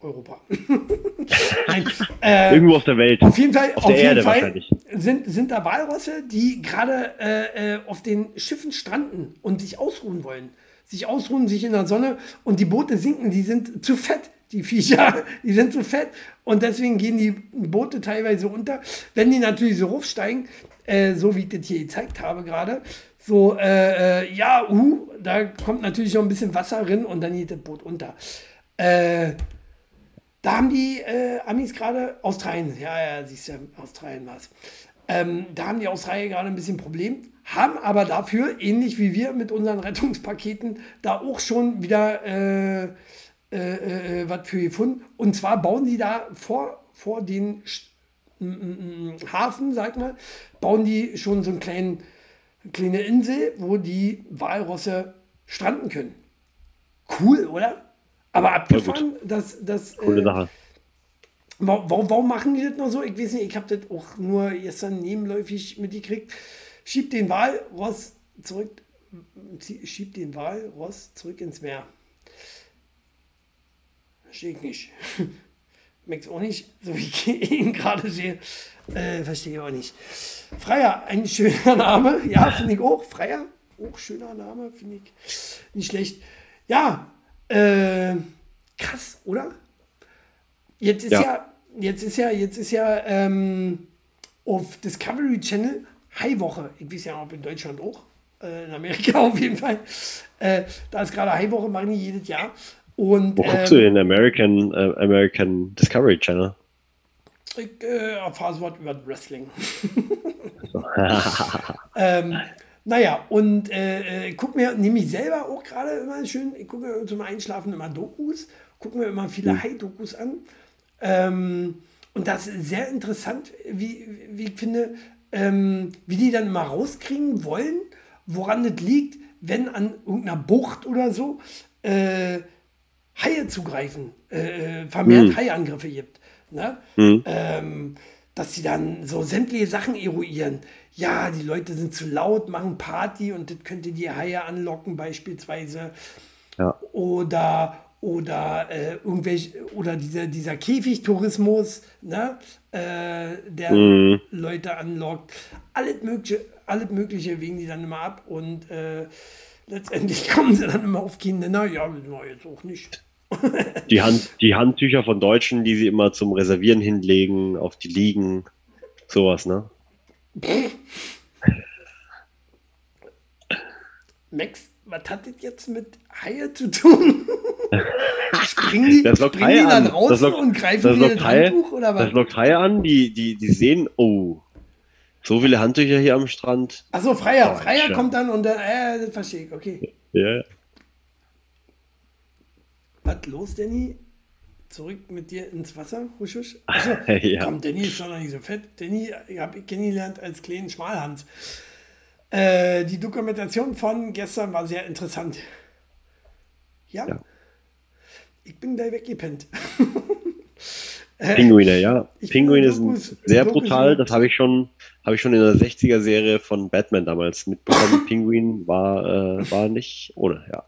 Europa. Nein, äh, Irgendwo auf der Welt. auf jeden Fall, Auf auf der jeden Erde Fall wahrscheinlich. sind, sind da Walrosse, die gerade äh, äh, auf den Schiffen stranden und sich ausruhen wollen. Sich ausruhen, sich in der Sonne und die Boote sinken, die sind zu fett, die Viecher, die sind zu fett und deswegen gehen die Boote teilweise unter. Wenn die natürlich so hochsteigen, äh, so wie ich das hier gezeigt habe gerade, so, äh, äh, ja, uh, da kommt natürlich noch ein bisschen Wasser drin und dann geht das Boot unter. Äh, da haben die äh, Amis gerade, Australien, ja, ja, siehst du, Australien war es. Ähm, da haben die Australier gerade ein bisschen Problem, haben aber dafür, ähnlich wie wir mit unseren Rettungspaketen, da auch schon wieder äh, äh, äh, was für gefunden. Und zwar bauen die da vor, vor den Sch- Hafen, sag mal, bauen die schon so einen kleinen, kleine Insel, wo die Walrosse stranden können. Cool, oder? Aber abgefahren, dass, Coole äh, Sache. Warum, warum, machen die das noch so? Ich weiß nicht, ich habe das auch nur gestern nebenläufig mitgekriegt. Schiebt den Walross zurück, schiebt den Walross zurück ins Meer. Verstehe ich nicht. Merkt auch nicht, so wie ich ihn gerade sehe. Äh, verstehe ich auch nicht. Freier, ein schöner Name. Ja, finde ich auch. Freier, auch schöner Name, finde ich nicht schlecht. Ja, äh, krass, oder? Jetzt ist ja, Ja. jetzt ist ja, jetzt ist ja ähm, auf Discovery Channel Haiwoche. Ich weiß ja, ob in Deutschland auch. Äh, in Amerika auf jeden Fall. Äh, da ist gerade Haiwoche, machen die jedes Jahr. Und Wo guckst du ähm, den American, äh, American Discovery Channel? ich äh, erfahre was über Wrestling. ähm, naja, und äh, äh, guck mir, nehme ich selber auch gerade immer schön, ich gucke mir zum Einschlafen immer Dokus, gucke mir immer viele Hai-Dokus an. Ähm, und das ist sehr interessant, wie, wie ich finde, ähm, wie die dann immer rauskriegen wollen, woran das liegt, wenn an irgendeiner Bucht oder so äh, Haie zugreifen, äh, vermehrt Hm. Haiangriffe gibt. Ne? Hm. Ähm, dass sie dann so sämtliche Sachen eruieren. Ja, die Leute sind zu laut, machen Party und das könnte die Haie anlocken beispielsweise. Ja. Oder, oder äh, irgendwelche, oder dieser, dieser Käfigtourismus, ne? äh, der Mhm. Leute anlockt. Alles mögliche, alles mögliche wägen die dann immer ab und äh, letztendlich kommen sie dann immer auf keinen Nenner. Ja, wissen wir jetzt auch nicht. Die, Hand, die Handtücher von Deutschen, die sie immer zum Reservieren hinlegen, auf die Liegen, sowas, ne? Max, was hat das jetzt mit Haie zu tun? springen die, Das lockt springen die Haie dann an. raus lockt- und greifen dir das Haie- Handtuch oder was? Das lockt Haie an, die, die, die sehen, oh, so viele Handtücher hier am Strand. Achso, Freier. Oh, Freier schön. kommt dann und dann, äh, das verstehe ich, okay. Ja. Was los, Danny? Zurück mit dir ins Wasser, husch, husch. Achso, Ja. komm, Danny ist doch noch nicht so fett. Danny habe ich kennengelernt als kleinen Schmalhans. Äh, die Dokumentation von gestern war sehr interessant. Ja. Ja. Ich bin gleich weggepennt. Pinguine, ja. ich Pinguine sind sehr Dokus brutal. Das habe ich schon, habe ich schon in der 60er-Serie von Batman damals mitbekommen. Pinguin war, äh, war nicht ohne, ja.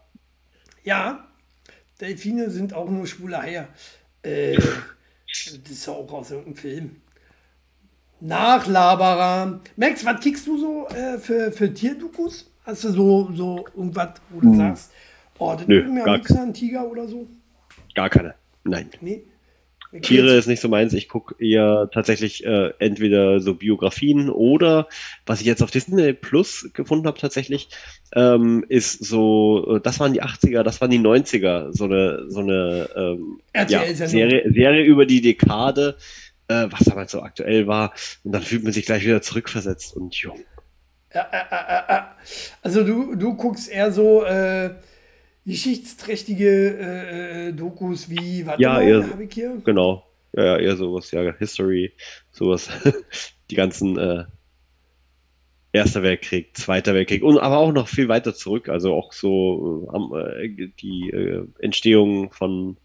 Ja, Delfine sind auch nur schwule Haie. Äh, das ist ja auch aus irgendeinem Film. Nachlaberer. Max, was kriegst du so äh, für, für Tierdokus? Hast du so, so irgendwas, wo du Hm. sagst, oh, das Nö, mir am liebsten ein Tiger oder so? Gar keine. Nein. Nee. Tiere jetzt- ist nicht so meins. Ich gucke eher tatsächlich äh, entweder so Biografien oder was ich jetzt auf Disney Plus gefunden habe tatsächlich, ähm, ist so, äh, das waren die 80er, das waren die 90er, so eine, so eine ähm, ja. Serie, Serie über die Dekade, äh, was damals so aktuell war. Und dann fühlt man sich gleich wieder zurückversetzt und jung. Äh, äh, äh. Also du, du guckst eher so äh, geschichtsträchtige Dokus wie, warte Ja, mal, eher- hab ich hier? Genau. Ja, ja, eher sowas, ja, History, sowas. die ganzen äh, Erster Weltkrieg, Zweiter Weltkrieg und aber auch noch viel weiter zurück, also auch so äh, die äh, Entstehung von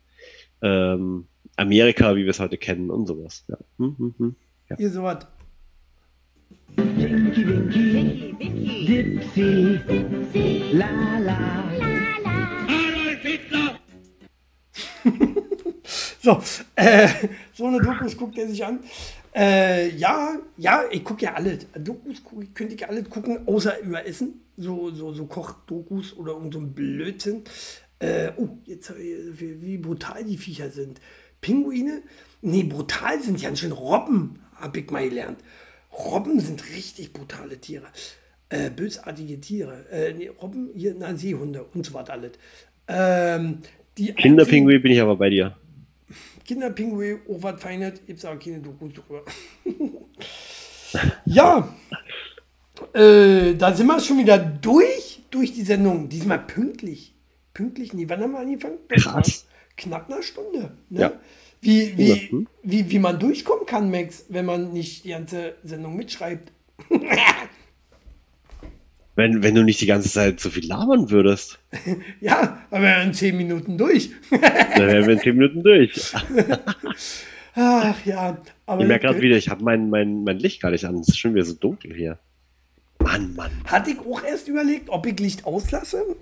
ähm, Amerika, wie wir es heute kennen und sowas. Ja. Hm, hm, hm. Ja. Hier sowas. Dipsy, la la. So, äh, so eine Dokus guckt er sich an. Äh, ja, ja, ich gucke ja alle. Dokus könnte ich alle gucken, außer über Essen. So, so, so Kochdokus oder irgend so ein Blödsinn. Äh, oh, jetzt wie, wie brutal die Viecher sind. Pinguine? Nee, brutal sind ja schön Robben, habe ich mal gelernt. Robben sind richtig brutale Tiere. Äh, bösartige Tiere. Äh, nee, Robben, hier, na, Seehunde und so was alles. Ähm, die Kinderpinguin bin ich aber bei dir. Kinderpinguin, oh, was Feines, gibt es aber keine Dokus drüber. ja, äh, da sind wir schon wieder durch, durch die Sendung. Diesmal pünktlich. Pünktlich, nee, wann haben wir angefangen? Krass. Knapp eine Stunde. Ne? Ja. Wie, wie, Hm. wie, wie man durchkommen kann, Max, wenn man nicht die ganze Sendung mitschreibt. Wenn, wenn du nicht die ganze Zeit so viel labern würdest, ja, aber wir in zehn Minuten durch. dann wären wir in 10 Minuten durch. Ach ja, aber Ich merke gerade wieder, ich habe mein, mein, mein Licht gar nicht an. Es ist schon wieder so dunkel hier. Mann, Mann. hatte ich auch erst überlegt, ob ich Licht auslasse.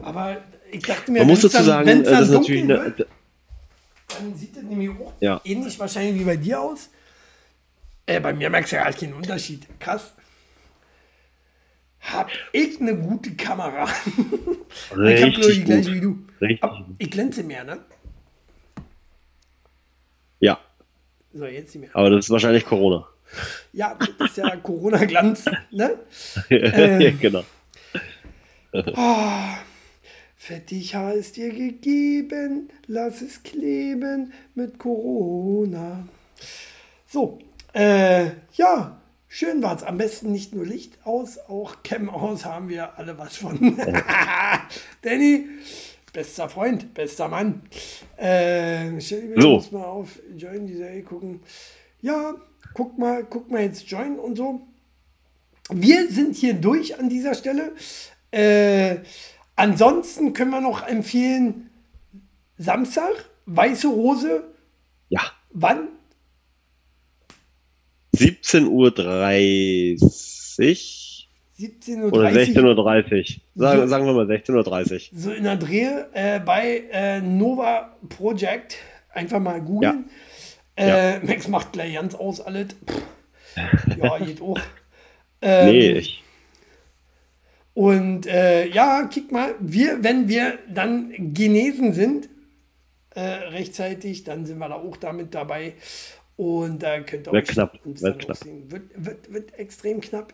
Aber ich dachte mir, Man muss dazu sagen, äh, dann das ist natürlich eine, wird, dann sieht das nämlich auch Ja. ähnlich wahrscheinlich wie bei dir aus. Äh, bei mir merkst du ja halt keinen Unterschied. Krass. Hab ich eine gute Kamera. ich hab nur die gleiche wie du. Richtig Aber ich glänze mehr, ne? Ja, So, jetzt nicht mehr. aber das ist wahrscheinlich Corona. Ja, das ist ja Corona-Glanz, ne? Ähm. genau. Fettig Haar ist dir gegeben, lass es kleben mit Corona. So, äh, ja, schön war's. Am besten nicht nur Licht aus, auch Cam aus haben wir alle was von. Danny, bester Freund, bester Mann. Äh, stell dir So. muss mal auf Join die Serie gucken. Ja, guck mal, guck mal jetzt Join und so. Wir sind hier durch an dieser Stelle. Äh, ansonsten können wir noch empfehlen, Samstag, Weiße Rose, Ja. wann? 17.30 Uhr 17.30 oder Uhr. 16.30 Uhr. Sagen, So. sagen wir mal 16.30 Uhr. So in der Drehe äh, bei äh, Nova Project. Einfach mal googeln. Äh, Max macht gleich ganz aus alles. Pff. Ja, geht auch. Ähm, Nee, ich, Und äh, ja, kick mal, wir, wenn wir dann genesen sind, äh, rechtzeitig, dann sind wir da auch damit dabei. Und da könnt ihr Wird euch knapp, uns wird knapp. Wird, wird, wird extrem knapp.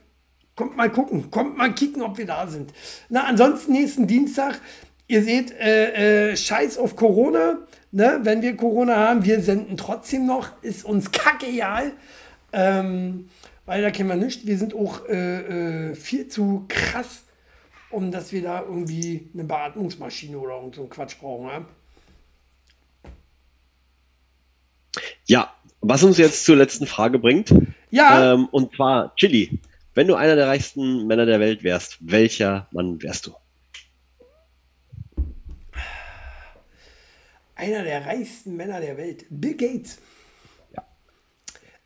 Kommt mal gucken, kommt mal kicken, ob wir da sind. Na, ansonsten nächsten Dienstag, ihr seht, äh, äh, Scheiß auf Corona. Ne? Wenn wir Corona haben, wir senden trotzdem noch, ist uns kackeal. Ähm, weil da kennen wir nicht. Wir sind auch äh, äh, viel zu krass, um dass wir da irgendwie eine Beatmungsmaschine oder irgend so einen Quatsch brauchen. Ja? ja, was uns jetzt zur letzten Frage bringt. Ja. Ähm, und zwar, Chili, wenn du einer der reichsten Männer der Welt wärst, welcher Mann wärst du? Einer der reichsten Männer der Welt, Bill Gates.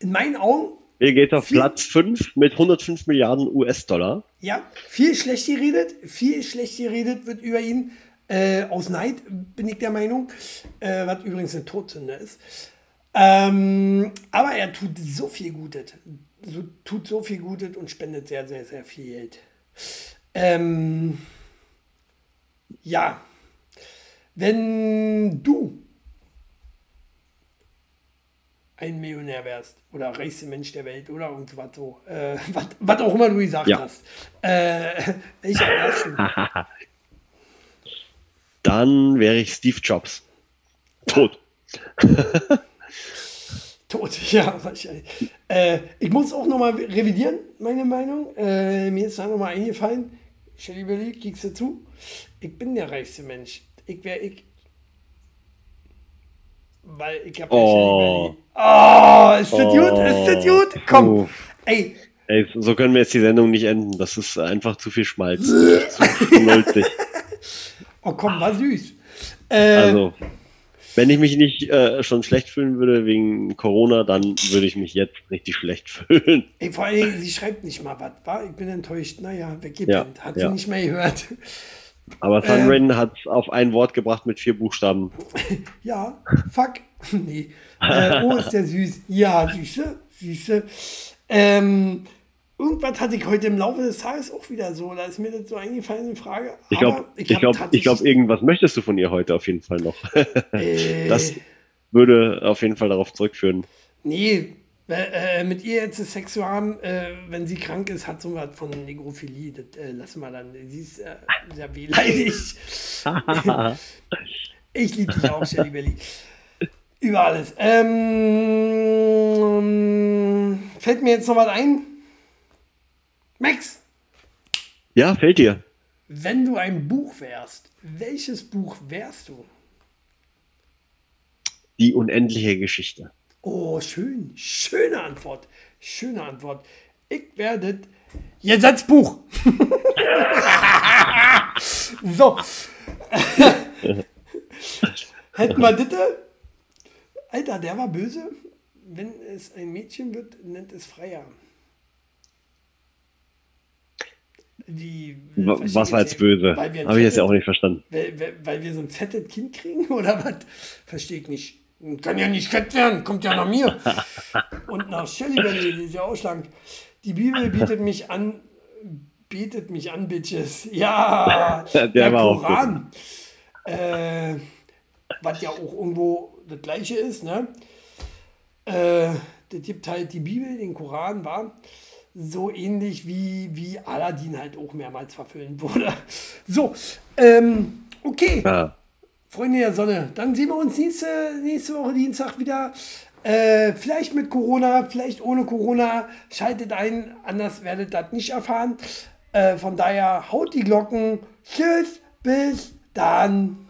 In meinen Augen, Bill Gates auf Viel- Platz 5 mit 105 Milliarden US-Dollar. ja, viel schlecht geredet, viel schlecht geredet wird über ihn. Äh, aus Neid bin ich der Meinung, äh, was übrigens eine Todsünde ist. Ähm, aber er tut so viel Gutes, so, tut so viel Gutes und spendet sehr, sehr, sehr viel Geld. Ähm, ja, wenn du ein Millionär wärst oder reichster Mensch der Welt oder irgendwas so, äh, was, auch immer du gesagt Ja. hast, äh, welcher wärst du? Dann wäre ich Steve Jobs. Tot. Tot, ja, wahrscheinlich. Äh, ich muss auch nochmal revidieren, meine Meinung. Äh, mir ist da nochmal eingefallen, Shelly Belly, kiekst du zu? Ich bin der reichste Mensch. Ich wäre ich. Weil ich habe Oh. ja Shelly Belly. Oh, ist das gut? Ist das gut? Komm. Oh. Ey, Ey, so können wir jetzt die Sendung nicht enden. Das ist einfach zu viel Schmalz. zu nulzig. oh komm, war süß. Äh, Also, wenn ich mich nicht äh, schon schlecht fühlen würde wegen Corona, dann würde ich mich jetzt richtig schlecht fühlen. ey, vor Dingen, sie schreibt nicht mal was, war? Ich bin enttäuscht. Naja, weggepennt. Ja, Hat ja. sie nicht mehr gehört. Aber Ähm. Sunrain hat es auf ein Wort gebracht mit vier Buchstaben. Ja, fuck. nee. Äh, oh, ist der süß. Ja, süße, süße. Ähm, irgendwas hatte ich heute im Laufe des Tages auch wieder so. Da ist mir das so eingefallen, eine Frage. Ich glaube, ich glaube, ich glaube, irgendwas möchtest du von ihr heute auf jeden Fall noch. Äh, Das würde auf jeden Fall darauf zurückführen. Nee, äh, äh, mit ihr jetzt Sex zu haben, äh, wenn sie krank ist, hat so was von Negrophilie. Das äh, lassen wir dann. Sie ist äh, sehr wehleidig. ich liebe dich auch, Shelly Belly. Über alles. Ähm, fällt mir jetzt noch was ein? Max, Ja, fällt dir. wenn du ein Buch wärst, welches Buch wärst du? Die unendliche Geschichte. Oh, schön. Schöne Antwort. Schöne Antwort. Ich werde Gesetzbuch. so. Hätten wir Ditte? Alter, der war böse. wenn es ein Mädchen wird, nennt es Freier. Die, verstehe Was war jetzt böse? Habe ich jetzt fettes- auch nicht verstanden. Weil, weil, weil wir so ein fettes Kind kriegen oder was? Verstehe ich nicht. Kann ja nicht fett werden, kommt ja nach mir. Und nach Shelly Belly, die ist ja auch schlank. Die Bibel bietet mich an, bietet mich an, Bitches. Ja, Der der, war auch Koran. Äh, was ja auch irgendwo das Gleiche ist, ne? Äh, das gibt halt die Bibel, den Koran, war so ähnlich wie, wie Aladdin halt auch mehrmals verfilmt wurde. So, ähm, okay. Ja. Freunde der Sonne, dann sehen wir uns nächste, nächste Woche Dienstag wieder. Äh, vielleicht mit Corona, vielleicht ohne Corona. Schaltet ein, anders werdet ihr das nicht erfahren. Äh, von daher haut die Glocken. Tschüss, bis dann.